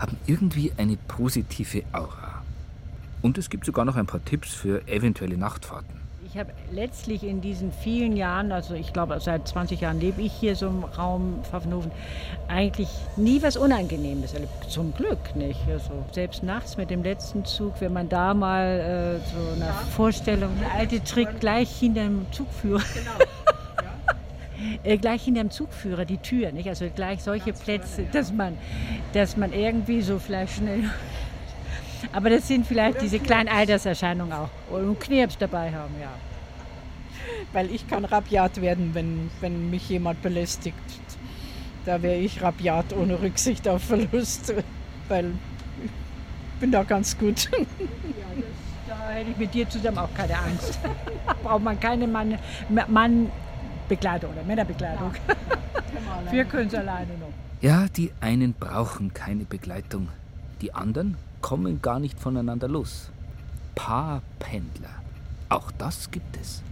haben irgendwie eine positive Aura. Und es gibt sogar noch ein paar Tipps für eventuelle Nachtfahrten. Ich habe letztlich in diesen vielen Jahren, also ich glaube seit 20 Jahren lebe ich hier so im Raum Pfaffenhofen, eigentlich nie was Unangenehmes erlebt. Zum Glück nicht. Also selbst nachts mit dem letzten Zug, wenn man da mal äh, so eine ja. Vorstellung, der alte Trick gleich hinter dem Zugführer. Genau. Äh, gleich hinter dem Zugführer die Tür, nicht? Also gleich solche Plätze, dass man, dass man irgendwie so vielleicht schnell. Aber das sind vielleicht diese kleinen Alterserscheinungen auch. Und Knirps dabei haben, ja. Weil ich kann rabiat werden, wenn, wenn mich jemand belästigt. Da wäre ich rabiat ohne Rücksicht auf Verlust, weil ich bin da ganz gut. Ja, das, da hätte ich mit dir zusammen auch keine Angst. Braucht man keine Mann, Mann Begleitung oder Männerbegleitung. Ja. Wir können es alleine noch. Ja, die einen brauchen keine Begleitung. Die anderen kommen gar nicht voneinander los. Paarpendler. Auch das gibt es.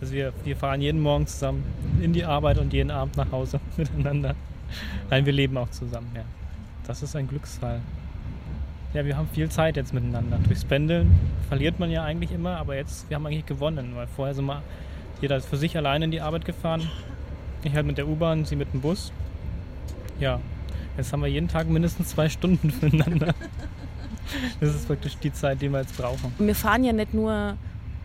Also wir, wir fahren jeden Morgen zusammen in die Arbeit und jeden Abend nach Hause miteinander. Nein, wir leben auch zusammen, ja. Das ist ein Glücksfall. Ja, wir haben viel Zeit jetzt miteinander. Durchs Pendeln verliert man ja eigentlich immer, aber jetzt, wir haben eigentlich gewonnen, weil vorher sind wir jeder ist für sich alleine in die Arbeit gefahren. Ich halt mit der U-Bahn, sie mit dem Bus. Ja, jetzt haben wir jeden Tag mindestens zwei Stunden füreinander. Das ist wirklich die Zeit, die wir jetzt brauchen. Wir fahren ja nicht nur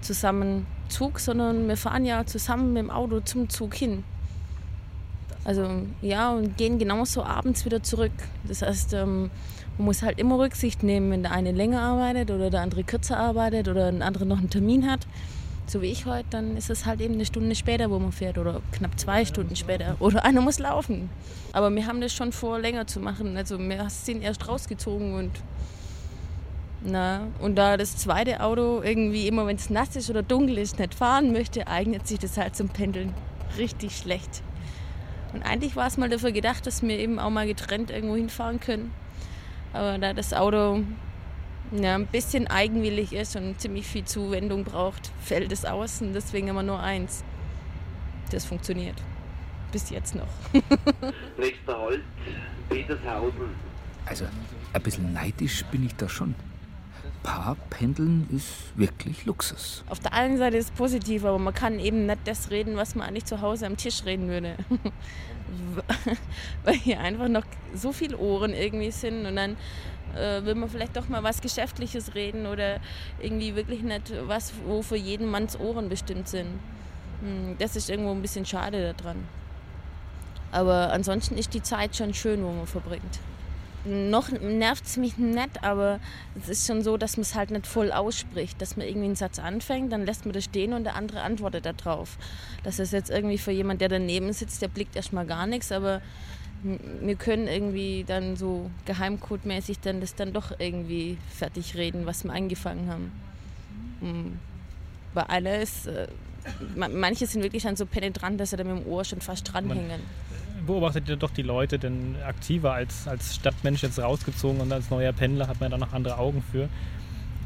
zusammen Zug, sondern wir fahren ja zusammen mit dem Auto zum Zug hin. Also ja, und gehen genauso abends wieder zurück. Das heißt, ähm, man muss halt immer Rücksicht nehmen, wenn der eine länger arbeitet oder der andere kürzer arbeitet oder ein anderer noch einen Termin hat so wie ich heute, dann ist es halt eben eine Stunde später, wo man fährt oder knapp zwei Stunden später oder einer muss laufen. Aber wir haben das schon vor, länger zu machen. Also wir sind erst rausgezogen und na, und da das zweite Auto irgendwie immer, wenn es nass ist oder dunkel ist, nicht fahren möchte, eignet sich das halt zum Pendeln richtig schlecht. Und eigentlich war es mal dafür gedacht, dass wir eben auch mal getrennt irgendwo hinfahren können. Aber da das Auto ja, ein bisschen eigenwillig ist und ziemlich viel Zuwendung braucht, fällt es aus und deswegen immer nur eins. Das funktioniert. Bis jetzt noch. Nächster Halt, Petershausen. Also, ein bisschen neidisch bin ich da schon. Paarpendeln ist wirklich Luxus. Auf der einen Seite ist es positiv, aber man kann eben nicht das reden, was man eigentlich zu Hause am Tisch reden würde. Weil hier einfach noch so viele Ohren irgendwie sind und dann äh, will man vielleicht doch mal was Geschäftliches reden oder irgendwie wirklich nicht was, wo für jeden Manns Ohren bestimmt sind. Hm, Das ist irgendwo ein bisschen schade daran. Aber ansonsten ist die Zeit schon schön, wo man verbringt. Noch nervt es mich nicht, aber es ist schon so, dass man es halt nicht voll ausspricht. Dass man irgendwie einen Satz anfängt, dann lässt man das stehen und der andere antwortet darauf. Das ist jetzt irgendwie für jemand, der daneben sitzt, der blickt erstmal gar nichts, aber wir können irgendwie dann so geheimcodmäßig dann das dann doch irgendwie fertig reden, was wir angefangen haben. Bei einer ist, äh, ma- manche sind wirklich dann so penetrant, dass sie da mit dem Ohr schon fast dranhängen. Beobachtet ihr doch die Leute denn aktiver als, als Stadtmensch jetzt rausgezogen und als neuer Pendler hat man da noch andere Augen für.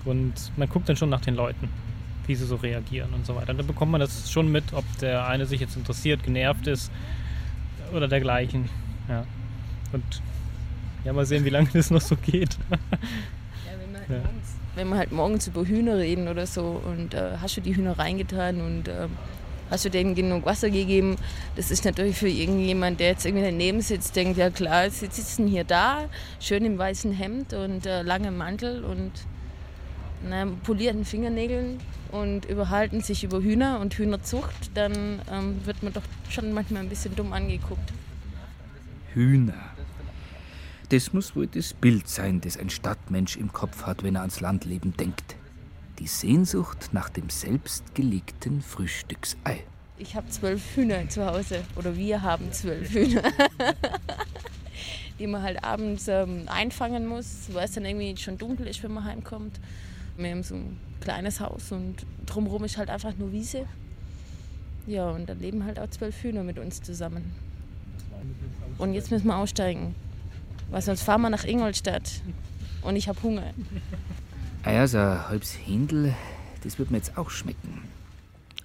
Und man guckt dann schon nach den Leuten, wie sie so reagieren und so weiter. Dann bekommt man das schon mit, ob der eine sich jetzt interessiert, genervt ist oder dergleichen. Ja. Und ja, mal sehen, wie lange das noch so geht. Ja. Wenn wir halt morgens über Hühner reden oder so und äh, hast du die Hühner reingetan und äh, hast du denen genug Wasser gegeben, das ist natürlich für irgendjemand, der jetzt irgendwie daneben sitzt, denkt, ja klar, sie sitzen hier da, schön im weißen Hemd und äh, langem Mantel und na, polierten Fingernägeln und überhalten sich über Hühner und Hühnerzucht, dann ähm, wird man doch schon manchmal ein bisschen dumm angeguckt. Hühner. Das muss wohl das Bild sein, das ein Stadtmensch im Kopf hat, wenn er ans Landleben denkt. Die Sehnsucht nach dem selbstgelegten Frühstücksei. Ich habe zwölf Hühner zu Hause oder wir haben zwölf Hühner, die man halt abends ähm, einfangen muss, weil es dann irgendwie schon dunkel ist, wenn man heimkommt. Wir haben so ein kleines Haus und drumherum ist halt einfach nur Wiese. Ja, und dann leben halt auch zwölf Hühner mit uns zusammen. Und jetzt müssen wir aussteigen, weil sonst fahren wir nach Ingolstadt und ich habe Hunger. Ah ja, so ein halbes Händel, das wird mir jetzt auch schmecken.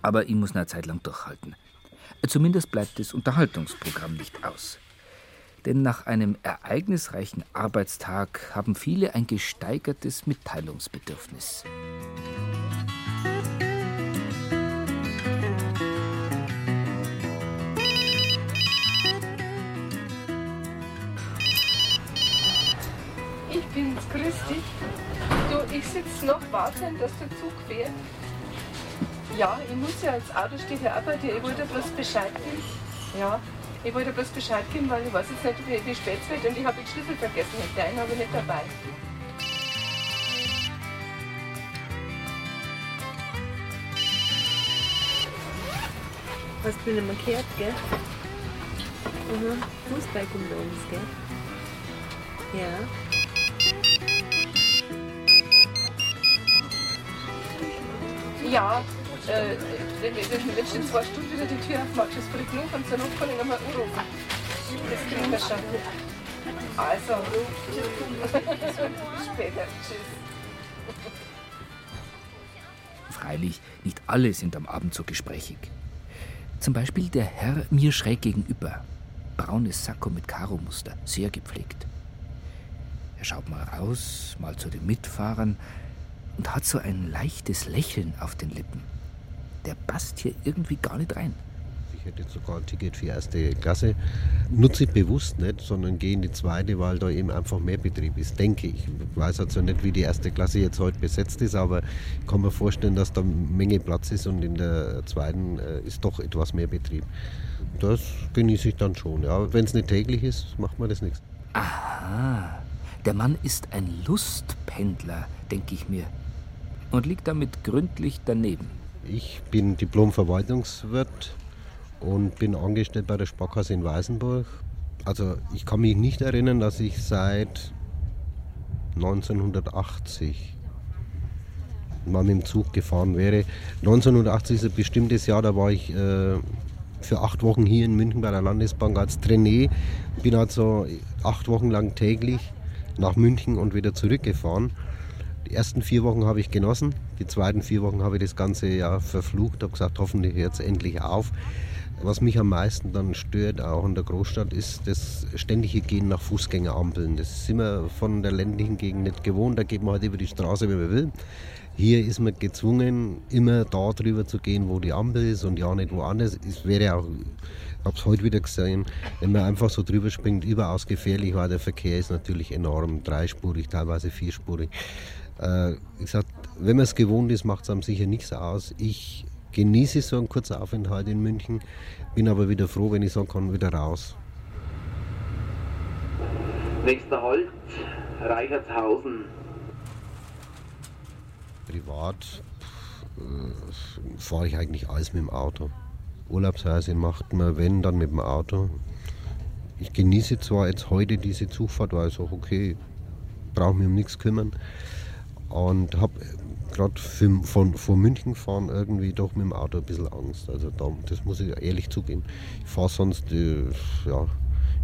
Aber ich muss noch eine Zeit lang durchhalten. Zumindest bleibt das Unterhaltungsprogramm nicht aus. Denn nach einem ereignisreichen Arbeitstag haben viele ein gesteigertes Mitteilungsbedürfnis. Ich bin's, grüß dich. Ich sitze noch warten, dass der Zug fährt. Ja, ich muss ja als Auto auch bei dir. Ich wollte bloß Bescheid geben. Ja, ich wollte bloß Bescheid geben, weil ich weiß jetzt nicht, wie, wie spät es wird und ich habe den Schlüssel vergessen. Den habe ich nicht dabei. Hast du nicht mehr gehört, gell? Mhm. Fußball kommt uns, gell? Ja. Ja, äh, wenn wenn wir jetzt in zwei Stunden wieder die Tür aufmachst, das bringt nur und zur Not kann ich anrufen. Das kriegen wir schon. Also, später. Tschüss. Freilich, nicht alle sind am Abend so gesprächig. Zum Beispiel der Herr mir schräg gegenüber. Braunes Sakko mit Karo-Muster, sehr gepflegt. Er schaut mal raus, mal zu den Mitfahrern und hat so ein leichtes Lächeln auf den Lippen. Der passt hier irgendwie gar nicht rein. Ich hätte jetzt sogar ein Ticket für erste Klasse. Nutze ich bewusst nicht, sondern gehe in die zweite, weil da eben einfach mehr Betrieb ist, denke ich. Ich weiß also nicht, wie die erste Klasse jetzt heute besetzt ist, aber ich kann mir vorstellen, dass da eine Menge Platz ist und in der zweiten äh, ist doch etwas mehr Betrieb. Das genieße ich dann schon. Ja. Wenn es nicht täglich ist, macht mir das nichts. Aha, der Mann ist ein Lustpendler, denke ich mir. Und liegt damit gründlich daneben. Ich bin Diplom-Verwaltungswirt und bin angestellt bei der Sparkasse in Weißenburg. Also ich kann mich nicht erinnern, dass ich seit 1980 mal mit dem Zug gefahren wäre. 1980 ist ein bestimmtes Jahr, da war ich äh, für acht Wochen hier in München bei der Landesbank als Trainee. Bin also acht Wochen lang täglich nach München und wieder zurückgefahren. Die ersten vier Wochen habe ich genossen, die zweiten vier Wochen habe ich das ganze Jahr verflucht, habe gesagt, hoffentlich hört es endlich auf. Was mich am meisten dann stört, auch in der Großstadt, ist das ständige Gehen nach Fußgängerampeln. Das sind wir von der ländlichen Gegend nicht gewohnt. Da geht man halt über die Straße, wenn man will. Hier ist man gezwungen, immer da drüber zu gehen, wo die Ampel ist und ja nicht woanders. Es wäre auch, ich habe es heute wieder gesehen, wenn man einfach so drüber springt, überaus gefährlich, weil der Verkehr ist natürlich enorm, dreispurig, teilweise vierspurig. Äh, ich sag, wenn man es gewohnt ist, macht es einem sicher nichts aus. Ich genieße so einen kurzen Aufenthalt in München, bin aber wieder froh, wenn ich sagen kann, wieder raus. Nächster Halt, Reichertshausen. Privat äh, fahre ich eigentlich alles mit dem Auto. Urlaubsreise macht man, wenn, dann mit dem Auto. Ich genieße zwar jetzt heute diese Zugfahrt, weil ich sage, okay, brauche mich um nichts kümmern. Und habe gerade von, von München fahren irgendwie doch mit dem Auto ein bisschen Angst. Also da, das muss ich ehrlich zugeben. Ich fahre sonst äh, ja,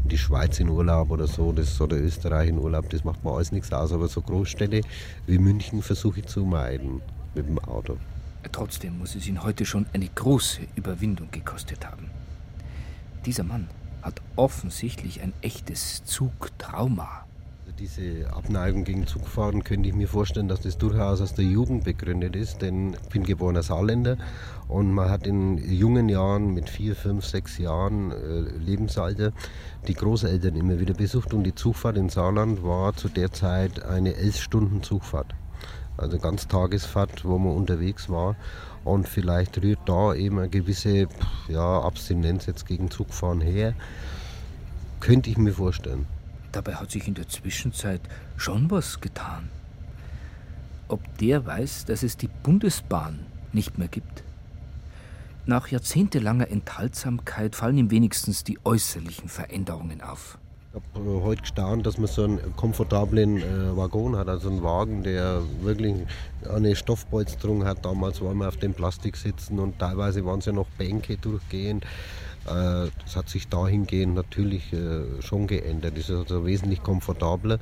in die Schweiz in Urlaub oder so, das, oder Österreich in Urlaub, das macht mir alles nichts aus. Aber so Großstädte wie München versuche ich zu meiden mit dem Auto. Trotzdem muss es ihn heute schon eine große Überwindung gekostet haben. Dieser Mann hat offensichtlich ein echtes Zugtrauma diese Abneigung gegen Zugfahren könnte ich mir vorstellen, dass das durchaus aus der Jugend begründet ist, denn ich bin geborener Saarländer und man hat in jungen Jahren mit vier, fünf, sechs Jahren äh, Lebensalter die Großeltern immer wieder besucht und die Zugfahrt in Saarland war zu der Zeit eine elf Stunden Zugfahrt. Also ganz Tagesfahrt, wo man unterwegs war und vielleicht rührt da eben eine gewisse ja, Abstinenz jetzt gegen Zugfahren her. Könnte ich mir vorstellen. Dabei hat sich in der Zwischenzeit schon was getan. Ob der weiß, dass es die Bundesbahn nicht mehr gibt? Nach jahrzehntelanger Enthaltsamkeit fallen ihm wenigstens die äußerlichen Veränderungen auf. Ich habe äh, heute gestaunt, dass man so einen komfortablen äh, Waggon hat, also einen Wagen, der wirklich eine Stoffpolsterung hat. Damals waren wir auf dem Plastik sitzen und teilweise waren es ja noch Bänke durchgehend. Äh, das hat sich dahingehend natürlich äh, schon geändert. Es ist also wesentlich komfortabler.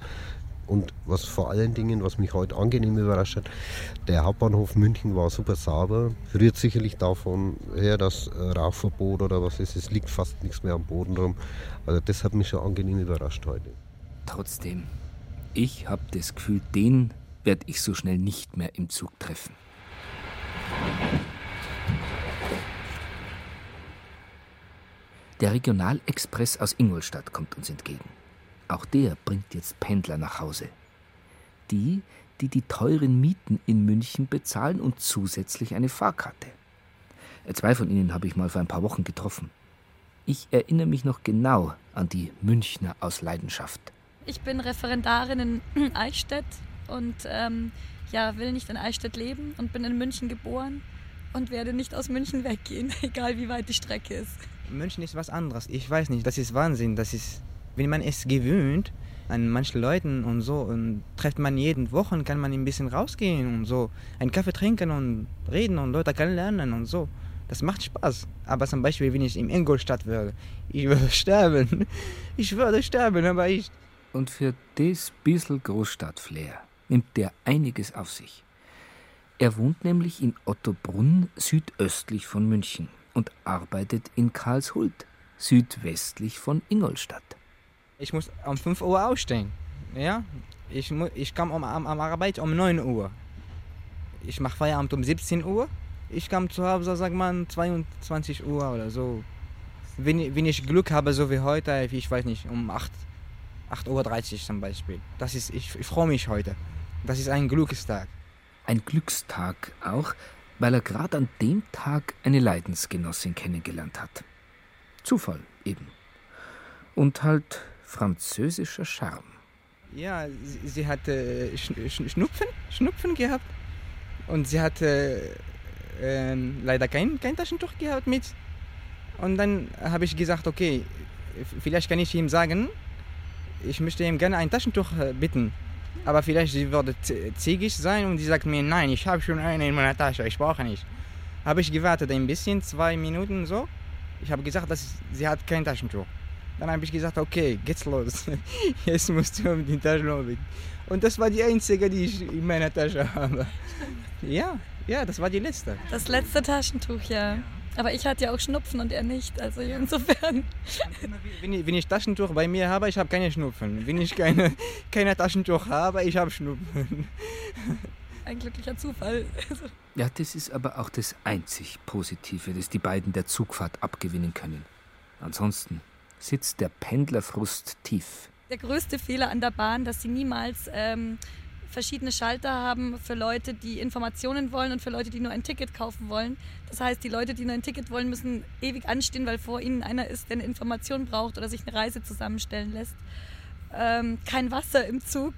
Und was vor allen Dingen, was mich heute angenehm überrascht hat, der Hauptbahnhof München war super sauber. Rührt sicherlich davon her, dass Rauchverbot oder was ist, es liegt fast nichts mehr am Boden rum. Also das hat mich schon angenehm überrascht heute. Trotzdem, ich habe das Gefühl, den werde ich so schnell nicht mehr im Zug treffen. Der Regionalexpress aus Ingolstadt kommt uns entgegen. Auch der bringt jetzt Pendler nach Hause. Die, die die teuren Mieten in München bezahlen und zusätzlich eine Fahrkarte. Zwei von ihnen habe ich mal vor ein paar Wochen getroffen. Ich erinnere mich noch genau an die Münchner aus Leidenschaft. Ich bin Referendarin in Eichstätt und ähm, ja, will nicht in Eichstätt leben und bin in München geboren und werde nicht aus München weggehen, egal wie weit die Strecke ist. München ist was anderes. Ich weiß nicht, das ist Wahnsinn. Das ist, wenn man es gewöhnt an manchen Leuten und so und trifft man jeden Wochen, kann man ein bisschen rausgehen und so, einen Kaffee trinken und reden und Leute kennenlernen und so. Das macht Spaß. Aber zum Beispiel, wenn ich in Ingolstadt wäre, ich würde sterben. Ich würde sterben, aber ich. Und für das bisschen Großstadtflair nimmt der einiges auf sich. Er wohnt nämlich in Ottobrunn südöstlich von München und arbeitet in Karlshult, südwestlich von Ingolstadt. Ich muss um 5 Uhr aufstehen. Ja? Ich, mu ich komme um, am, am Arbeit um 9 Uhr. Ich mache Feierabend um 17 Uhr. Ich komme zu Hause, sag mal, 22 Uhr oder so. Wenn, wenn ich Glück habe, so wie heute, ich weiß nicht, um 8, 8.30 Uhr zum Beispiel. Das ist, ich, ich freue mich heute. Das ist ein Glückstag. Ein Glückstag auch, weil er gerade an dem Tag eine Leidensgenossin kennengelernt hat. Zufall eben. Und halt französischer Charme. Ja, sie, sie hatte Schnupfen, Schnupfen gehabt und sie hatte äh, leider kein, kein Taschentuch gehabt mit. Und dann habe ich gesagt, okay, vielleicht kann ich ihm sagen, ich möchte ihm gerne ein Taschentuch äh, bitten. Aber vielleicht sie würde ziegig sein und sie sagt mir, nein, ich habe schon eine in meiner Tasche, ich brauche nicht. Habe ich gewartet ein bisschen, zwei Minuten so. Ich habe gesagt, dass sie hat kein Taschentuch. Dann habe ich gesagt, okay, geht's los. Jetzt musst du um die Taschenlampe. bitten. Und das war die einzige, die ich in meiner Tasche habe. Ja, ja, das war die letzte. Das letzte Taschentuch, ja. Aber ich hatte ja auch Schnupfen und er nicht. Also insofern. Wenn ich, wenn ich Taschentuch bei mir habe, ich habe keine Schnupfen. Wenn ich keine, keine Taschentuch habe, ich habe Schnupfen. Ein glücklicher Zufall. Ja, das ist aber auch das einzig Positive, das die beiden der Zugfahrt abgewinnen können. Ansonsten sitzt der Pendlerfrust tief. der größte Fehler an der Bahn, dass sie niemals ähm, verschiedene Schalter haben für Leute, die Informationen wollen und für Leute, die nur ein Ticket kaufen wollen. Das heißt, die Leute, die nur ein Ticket wollen, müssen ewig anstehen, weil vor ihnen einer ist, der eine Information braucht oder sich eine Reise zusammenstellen lässt. Ähm, kein Wasser im Zug.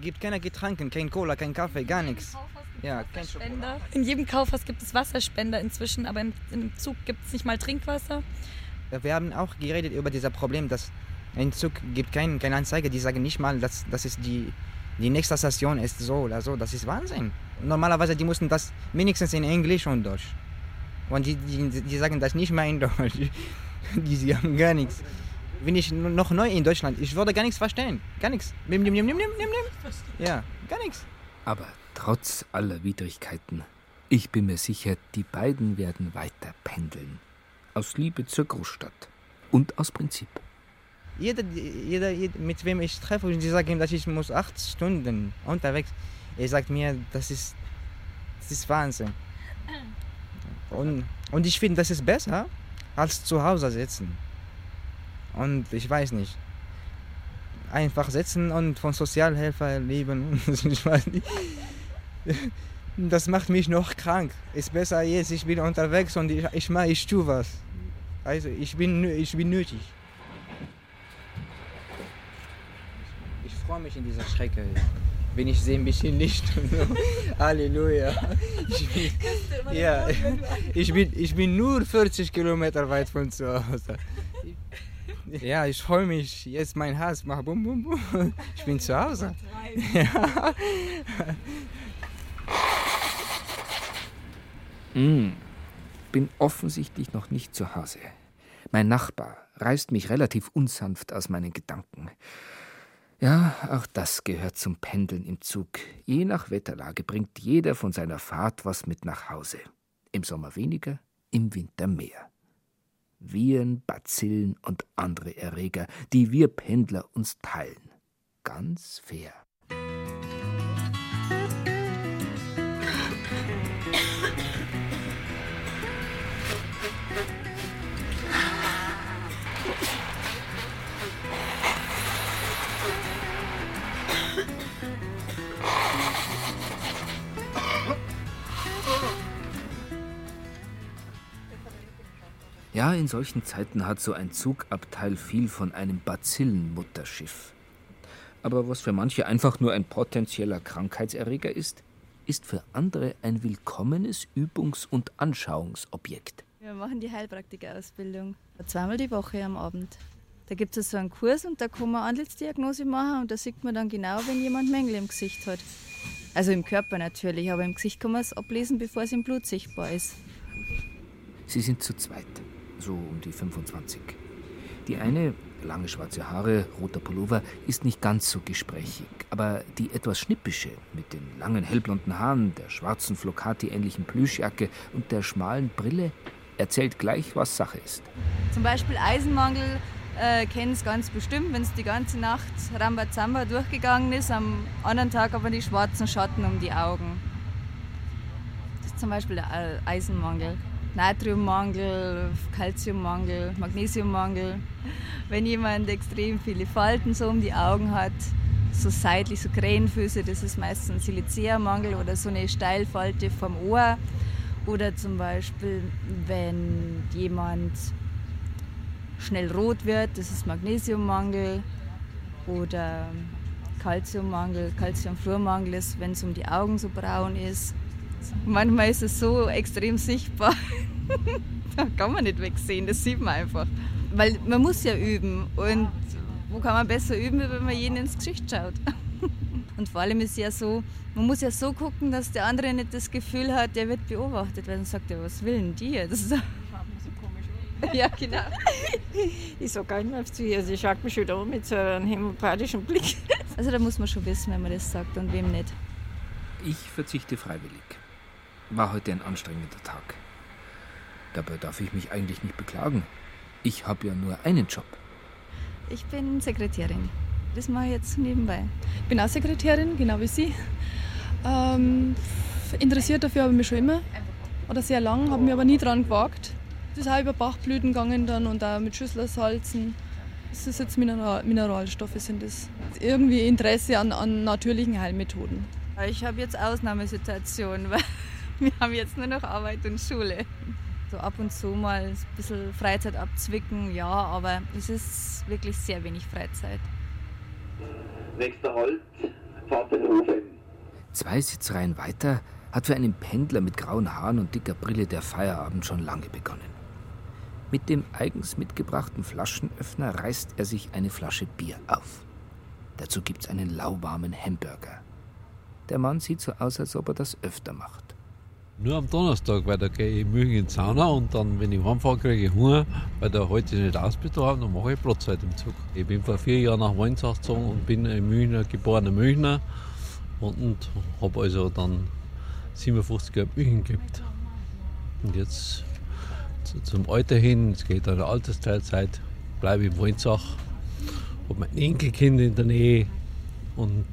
Gibt keine Getränke, kein Cola, kein Kaffee, gar nichts. Ja, kein Spender. In jedem Kaufhaus gibt es Wasserspender inzwischen, aber im, im Zug gibt es nicht mal Trinkwasser. Wir haben auch geredet über dieses Problem, dass ein Zug gibt kein, keine Anzeige, die sagen nicht mal, dass das ist die, die nächste Station ist so oder so. Das ist Wahnsinn. Normalerweise die mussten das wenigstens in Englisch und Deutsch. Und die, die, die sagen das nicht mal in Deutsch. Die, sie haben gar nichts. Bin ich noch neu in Deutschland, ich würde gar nichts verstehen. Gar nichts. Nimm, nimm, nimm, nimm, nimm, nimm. Ja, gar nichts. Aber trotz aller Widrigkeiten, ich bin mir sicher, die beiden werden weiter pendeln. Aus Liebe zur Großstadt. Und aus Prinzip. Jeder, jeder, mit wem ich treffe, und die sagen ihm, dass ich muss acht Stunden unterwegs. Er sagt mir, das ist, das ist Wahnsinn. Und, und ich finde, das ist besser, als zu Hause sitzen. Und ich weiß nicht. Einfach sitzen und von Sozialhelfer leben. ich weiß nicht. Das macht mich noch krank. Ist besser jetzt, ich bin unterwegs und ich, ich mache, ich tue was. Also ich bin, ich bin nötig. Ich freue mich in dieser Strecke. Wenn ich sehe ein bisschen Licht. und so. Halleluja. Ich bin, ja, ich, bin, ich bin nur 40 Kilometer weit von zu Hause. Ja, ich freue mich. Jetzt mein Herz macht bum bum bum. Ich bin zu Hause. Ja. Mm, bin offensichtlich noch nicht zu Hause. Mein Nachbar reißt mich relativ unsanft aus meinen Gedanken. Ja, auch das gehört zum Pendeln im Zug. Je nach Wetterlage bringt jeder von seiner Fahrt was mit nach Hause. Im Sommer weniger, im Winter mehr. Viren, Bazillen und andere Erreger, die wir Pendler uns teilen. Ganz fair. Ja, in solchen Zeiten hat so ein Zugabteil viel von einem Bazillenmutterschiff. Aber was für manche einfach nur ein potenzieller Krankheitserreger ist, ist für andere ein willkommenes Übungs- und Anschauungsobjekt. Wir machen die Heilpraktikerausbildung. Zweimal die Woche am Abend. Da gibt es so einen Kurs und da kann man Antlitzdiagnose machen und da sieht man dann genau, wenn jemand Mängel im Gesicht hat. Also im Körper natürlich, aber im Gesicht kann man es ablesen, bevor es im Blut sichtbar ist. Sie sind zu zweit, so um die 25. Die eine, lange schwarze Haare, roter Pullover, ist nicht ganz so gesprächig, aber die etwas schnippische, mit den langen hellblonden Haaren, der schwarzen Flocati-ähnlichen Plüschjacke und der schmalen Brille, erzählt gleich, was Sache ist. Zum Beispiel Eisenmangel äh, kennen es ganz bestimmt, wenn es die ganze Nacht Rambazamba durchgegangen ist, am anderen Tag aber die schwarzen Schatten um die Augen. Das ist zum Beispiel der Ei- Eisenmangel. Natriummangel, Calciummangel, Magnesiummangel. Wenn jemand extrem viele Falten so um die Augen hat, so seitlich, so Krähenfüße, das ist meistens Silicea-Mangel oder so eine Steilfalte vom Ohr. Oder zum Beispiel, wenn jemand schnell rot wird, das ist Magnesiummangel. Oder Calciummangel, Calciumfluormangel ist, wenn es um die Augen so braun ist. Manchmal ist es so extrem sichtbar, da kann man nicht wegsehen, das sieht man einfach. Weil man muss ja üben und wo kann man besser üben, wenn man jeden ins Gesicht schaut. Und vor allem ist ja so, man muss ja so gucken, dass der andere nicht das Gefühl hat, der wird beobachtet, weil dann sagt er, was will denn die jetzt? Ja, genau. Ich sage gar nicht mehr auf sie. Also, sie schaut mich schon an mit so einem hämopatischen Blick. Also, da muss man schon wissen, wenn man das sagt und wem nicht. Ich verzichte freiwillig. War heute ein anstrengender Tag. Dabei darf ich mich eigentlich nicht beklagen. Ich habe ja nur einen Job. Ich bin Sekretärin. Das mache ich jetzt nebenbei. Ich bin auch Sekretärin, genau wie Sie. Ähm, interessiert dafür habe ich mich schon immer. Oder sehr lang, habe mich aber nie dran gewagt. Das ist auch über Bachblüten gegangen dann und auch mit Schüsslersalzen. Das ist jetzt Mineral Mineralstoffe sind das. Irgendwie Interesse an, an natürlichen Heilmethoden. Ich habe jetzt Ausnahmesituation, weil wir haben jetzt nur noch Arbeit und Schule. So ab und zu mal ein bisschen Freizeit abzwicken, ja, aber es ist wirklich sehr wenig Freizeit. Nächster Halt, Pfaffenhofen. Zwei Sitzreihen weiter hat für einen Pendler mit grauen Haaren und dicker Brille der Feierabend schon lange begonnen. Mit dem eigens mitgebrachten Flaschenöffner reißt er sich eine Flasche Bier auf. Dazu gibt's einen lauwarmen Hamburger. Der Mann sieht so aus, als ob er das öfter macht. Nur am Donnerstag, weil da gehe ich Milch in die Sauna und dann, wenn ich heimfahre, kriege ich Hunger, weil da heute nicht ausbetragen, dann mache ich Brotzeit im Zug. Ich bin vor vier Jahren nach Weinzach gezogen und bin ein Münchner, geborener Münchner und, und habe also dann 57 Jahre München gibt. Und jetzt zu, zum Alter hin, es geht an der Altersteilzeit, bleibe ich in Weinzach, habe mein Enkelkind in der Nähe und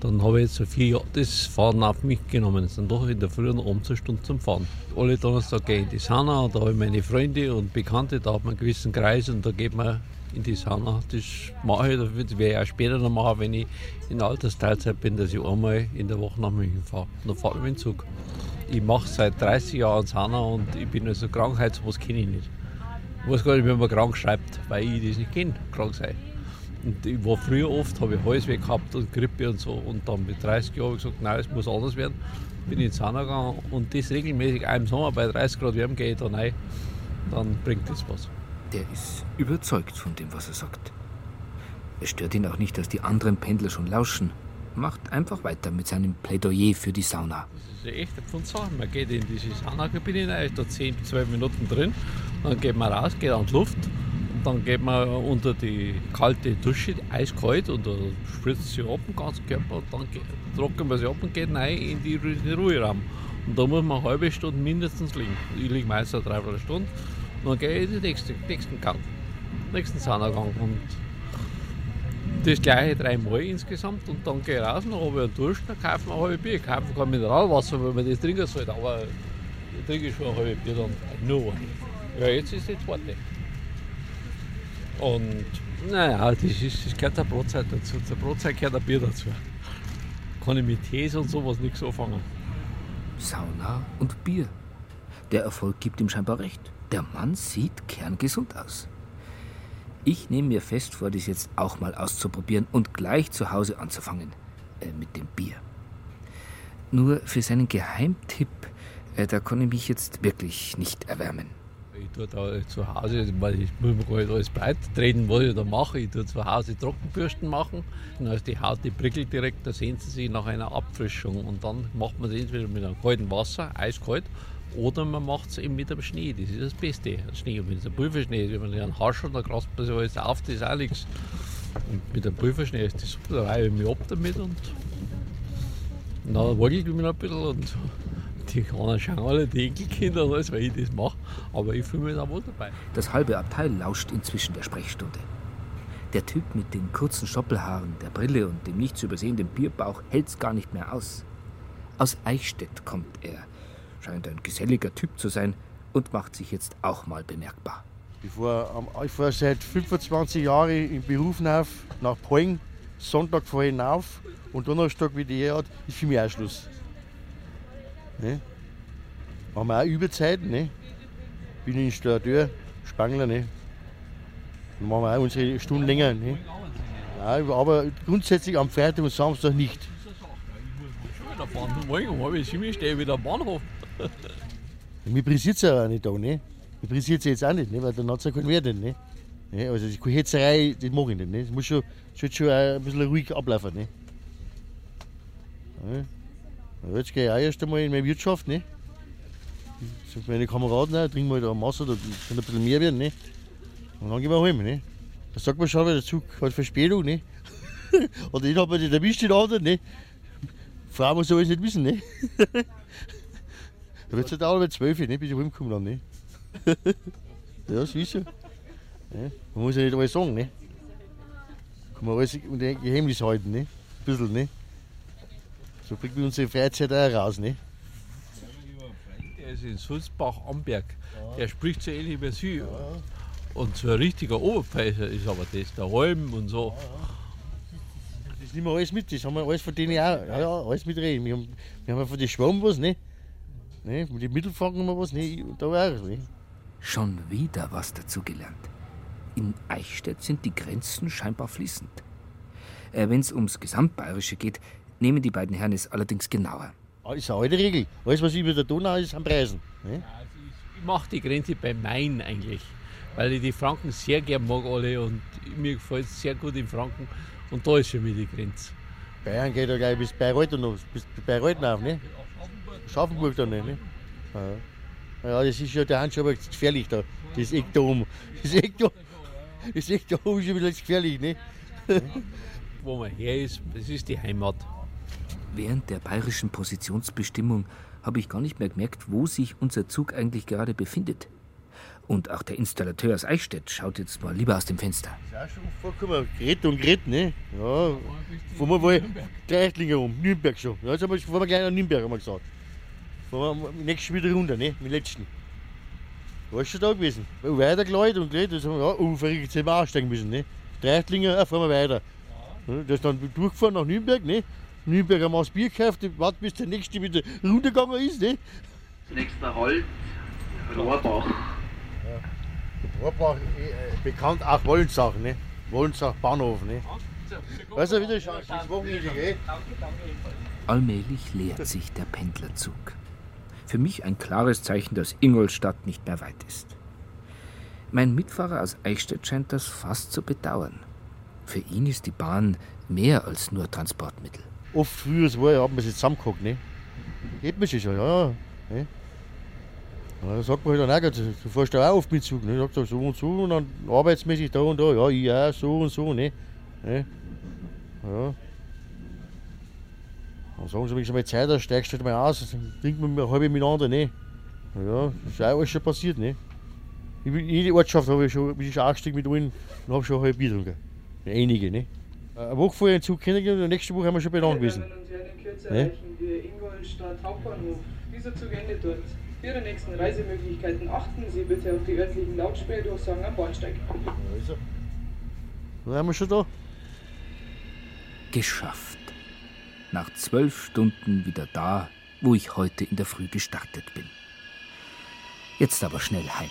dann habe ich jetzt so vier Jahre das Fahren auf mich genommen. Sind doch in der Früh noch um zur Stunde zum Fahren. Alle Donnerstag gehe ich in die Sauna, da habe ich meine Freunde und Bekannte, da hat man einen gewissen Kreis und da geht man in die Sauna. Das mache ich, das werde ich auch später noch machen, wenn ich in Altersteilzeit bin, dass ich einmal in der Woche nach München fahre. Dann fahre ich mit dem Zug. Ich mache seit 30 Jahren Sauna und ich bin also Krankheit, sowas kenne ich nicht. Ich weiß gar nicht, wie man krank schreibt, weil ich das nicht kenne, krank sein. Und ich war früher oft, habe ich Halsweh gehabt und Grippe und so. Und dann mit 30 Jahren habe ich gesagt, nein, es muss anders werden. Bin in die Sauna gegangen und das regelmäßig im Sommer bei 30 Grad Wärme gehe ich da rein. Dann bringt das was. Der ist überzeugt von dem, was er sagt. Es stört ihn auch nicht, dass die anderen Pendler schon lauschen. Macht einfach weiter mit seinem Plädoyer für die Sauna. Das ist ja echt von Sachen. Man geht in diese Saunakabine rein, ist da 10, 12 Minuten drin. Dann geht man raus, geht an die Luft dann geht man unter die kalte Dusche, eiskalt, und da spritzt sie ab den ganzen Körper dann trocknet man sie ab und geht rein in, die, in den Ruheraum. Und da muss man eine halbe Stunde mindestens liegen. Ich liege meistens eine Dreiviertelstunde. Und dann gehe ich in den nächsten, nächsten Gang, nächsten Saunagang. Und das gleiche dreimal insgesamt und dann gehe ich raus, dann habe ich einen Durst, dann kaufe ich ein halbes Bier. Ich kaufe kein Mineralwasser, weil man das trinken sollte, aber ich trinke schon ein halbes Bier dann. Nur. Ja, jetzt ist die zweite. Und naja, das, ist, das gehört der Brotzeit dazu. Zur Brotzeit gehört ein Bier dazu. Kann ich mit Tees und sowas nichts anfangen. Sauna und Bier. Der Erfolg gibt ihm scheinbar recht. Der Mann sieht kerngesund aus. Ich nehme mir fest vor, das jetzt auch mal auszuprobieren und gleich zu Hause anzufangen. Äh, mit dem Bier. Nur für seinen Geheimtipp, äh, da kann ich mich jetzt wirklich nicht erwärmen. Ich tue da zu Hause, weil ich muss mir gar nicht alles breit treten, was ich da mache. Ich tue zu Hause Trockenbürsten machen. Dann ist die Haut, die prickelt direkt, da sehen Sie sich nach einer Abfrischung. Und dann macht man es entweder mit einem kalten Wasser, eiskalt, oder man macht es eben mit einem Schnee. Das ist das Beste. Schnee. Und wenn es ein Pulverschnee ist, wenn man einen Haschel, dann krasst man sich alles auf, das ist auch nichts. Und mit einem Pulverschnee ist das super, da reibe ich mich ab damit und dann wackelt ich mich noch ein bisschen und die anderen schauen alle die Enkelkinder und alles, weil ich das mache. Aber ich fühle mich da wohl dabei. Das halbe Abteil lauscht inzwischen der Sprechstunde. Der Typ mit den kurzen Stoppelhaaren, der Brille und dem nicht zu übersehenden Bierbauch hält's gar nicht mehr aus. Aus Eichstätt kommt er, scheint ein geselliger Typ zu sein und macht sich jetzt auch mal bemerkbar. Ich fahre, ich fahre seit 25 Jahren im Beruf auf, nach Poing. Sonntag fahre ich hinauf und Donnerstag, wie die hat, ist für mich auch Schluss. Ne? Haben wir auch Überzeit, ne? Bin Installateur, Spangler, ne? Dann machen wir auch unsere Stunden länger, ne? Ja, aber grundsätzlich am Freitag und Samstag nicht. Wieder fahren. Morgen um halb sieben stehe wieder am Bahnhof. Mir pressiert es ja auch nicht da, ne? Mir pressiert es jetzt auch nicht, ne? weil dann hat es ja keinen Wert. Ne? Ne? Also die Hetzerei, das mache ich nicht. Ne? Das muss schon, sollte schon ein bisschen ruhig ablaufen. Ne? Ja. Ja, Jetzt gehe ich auch erst einmal in meine Wirtschaft. Ne? Ich meine Kameraden auch, trinken halt eine Masse, da kann ein bisschen mehr werden. Ne? Und dann gehen wir heim. Ne? Da sagt man schon, der Zug hat Verspätung. Ne? Oder den hat man nicht erwischt, den anderen. Ne? Frau muss alles nicht wissen. Ne? da wird es halt auch bei 12, ne? bis ich heimkomme. Dann, ne? ja, das ist ja. Ne? Man muss ja nicht alles sagen. Ne? Kann man alles Geheimnis halten. Ne? Ein bisschen. Ne? So bringt man unsere Freizeit auch raus. Ne? Der ist in Sulzbach am Berg. Der spricht so ähnlich wie Sie. Und so ein richtiger Oberpfeifer ist aber das, der Holm und so. Das nehmen wir alles mit, das haben wir alles von denen auch, ja, ja, alles mitreden. Wir haben, wir haben ja von den Schwamm was, ne? ne? Mit den Mittelfranken haben wir was, ne? Und da auch, ne? Schon wieder was dazugelernt. In Eichstätt sind die Grenzen scheinbar fließend. Äh, Wenn es ums Gesamtbayerische geht, nehmen die beiden Herren es allerdings genauer. Ah, ist eine alte Regel. Alles, was über der Donau ist, am Preisen. Ne? Ich mache die Grenze bei Main eigentlich, weil ich die Franken sehr gern mag alle und mir gefällt es sehr gut in Franken und da ist für mich die Grenze. Bayern geht ja gleich bis Bayreuth und noch, bis Bayreuth auf, ne? Schaffenburg dann nicht, ne? Ja. ja, das ist ja der Hand schon gefährlich da. Das Eck da oben. Das Eck da, das Eck da oben ist schon wieder gefährlich, ne? Wo man her ist, das ist die Heimat. Während der bayerischen Positionsbestimmung habe ich gar nicht mehr gemerkt, wo sich unser Zug eigentlich gerade befindet. Und auch der Installateur aus Eichstätt schaut jetzt mal lieber aus dem Fenster. Ist auch schon vorgekommen. Gerät und gerät, ne? Ja. Fahren wir mal Dreichtlinger um, Nürnberg schon. Ja, jetzt haben wir, fahren wir gleich nach Nürnberg, haben wir gesagt. Fahren wir nächsten wieder runter, ne? Mit letzten. War schon da gewesen. Weiter geleitet und geleitet. Jetzt haben wir, ja, oh, jetzt haben wir aussteigen müssen, ne? Dreichtlinger, ja, fahren wir weiter. Ja, der ist dann durchgefahren nach Nürnberg, ne? Nürnberg haben wir das Bier gekauft, warten bis der nächste wieder runtergegangen ist, ne? Nächster Halt, Rohrbach. Rohrbach, äh, bekannt auch Wollensach, ne? Wollensach Bahnhof, ne? Weißt du, wieder schauen, das Wochenende, gell? Allmählich leert sich der Pendlerzug. Für mich ein klares Zeichen, dass Ingolstadt nicht mehr weit ist. Mein Mitfahrer aus Eichstätt scheint das fast zu bedauern. Für ihn ist die Bahn mehr als nur Transportmittel. Oft früher es war, haben wir sich zusammengehockt, ne? Geht mir schon, ja. Ne? Ja, da sagt man halt dann auch, du fährst da auch oft mit Zug, ne? Sagt so und so und dann arbeitsmäßig da und da, ja, ich auch, so und so, ne? ne? Ja. Dann sagen sie, wenn schon mal Zeit hast, steigst du halt mal aus, dann trinken wir mal eine halbe miteinander, ne? Ja, das ist auch alles schon passiert, ne? Ich jede Ortschaft habe ich schon, bin ich schon angestiegen mit allen und habe schon ein halb Bier getrunken. Einige, ne? Eine Woche vorher den Zug kennengelernt und nächste Woche haben wir schon benannt gewesen. Damen und Herren, in Kürze erreichen wir Ingolstadt Hauptbahnhof. Dieser Zug endet dort. Für Ihre nächsten Reisemöglichkeiten achten Sie bitte auf die örtlichen Lautsprecherdurchsagen am Bahnsteig. Dann haben wir schon da. Geschafft. Nach zwölf Stunden wieder da, wo ich heute in der Früh gestartet bin. Jetzt aber schnell heim.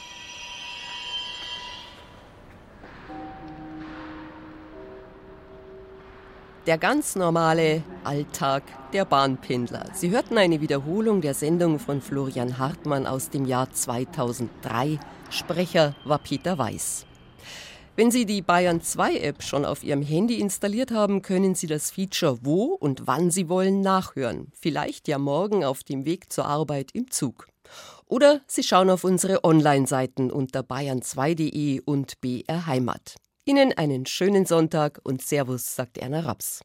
Der ganz normale Alltag der Bahnpendler. Sie hörten eine Wiederholung der Sendung von Florian Hartmann aus dem Jahr 2003. Sprecher war Peter Weiß. Wenn Sie die Bayern 2 App schon auf Ihrem Handy installiert haben, können Sie das Feature wo und wann Sie wollen nachhören. Vielleicht ja morgen auf dem Weg zur Arbeit im Zug. Oder Sie schauen auf unsere Online-Seiten unter bayern2.de und BR Heimat. Ihnen einen schönen Sonntag und Servus, sagt Erna Raps.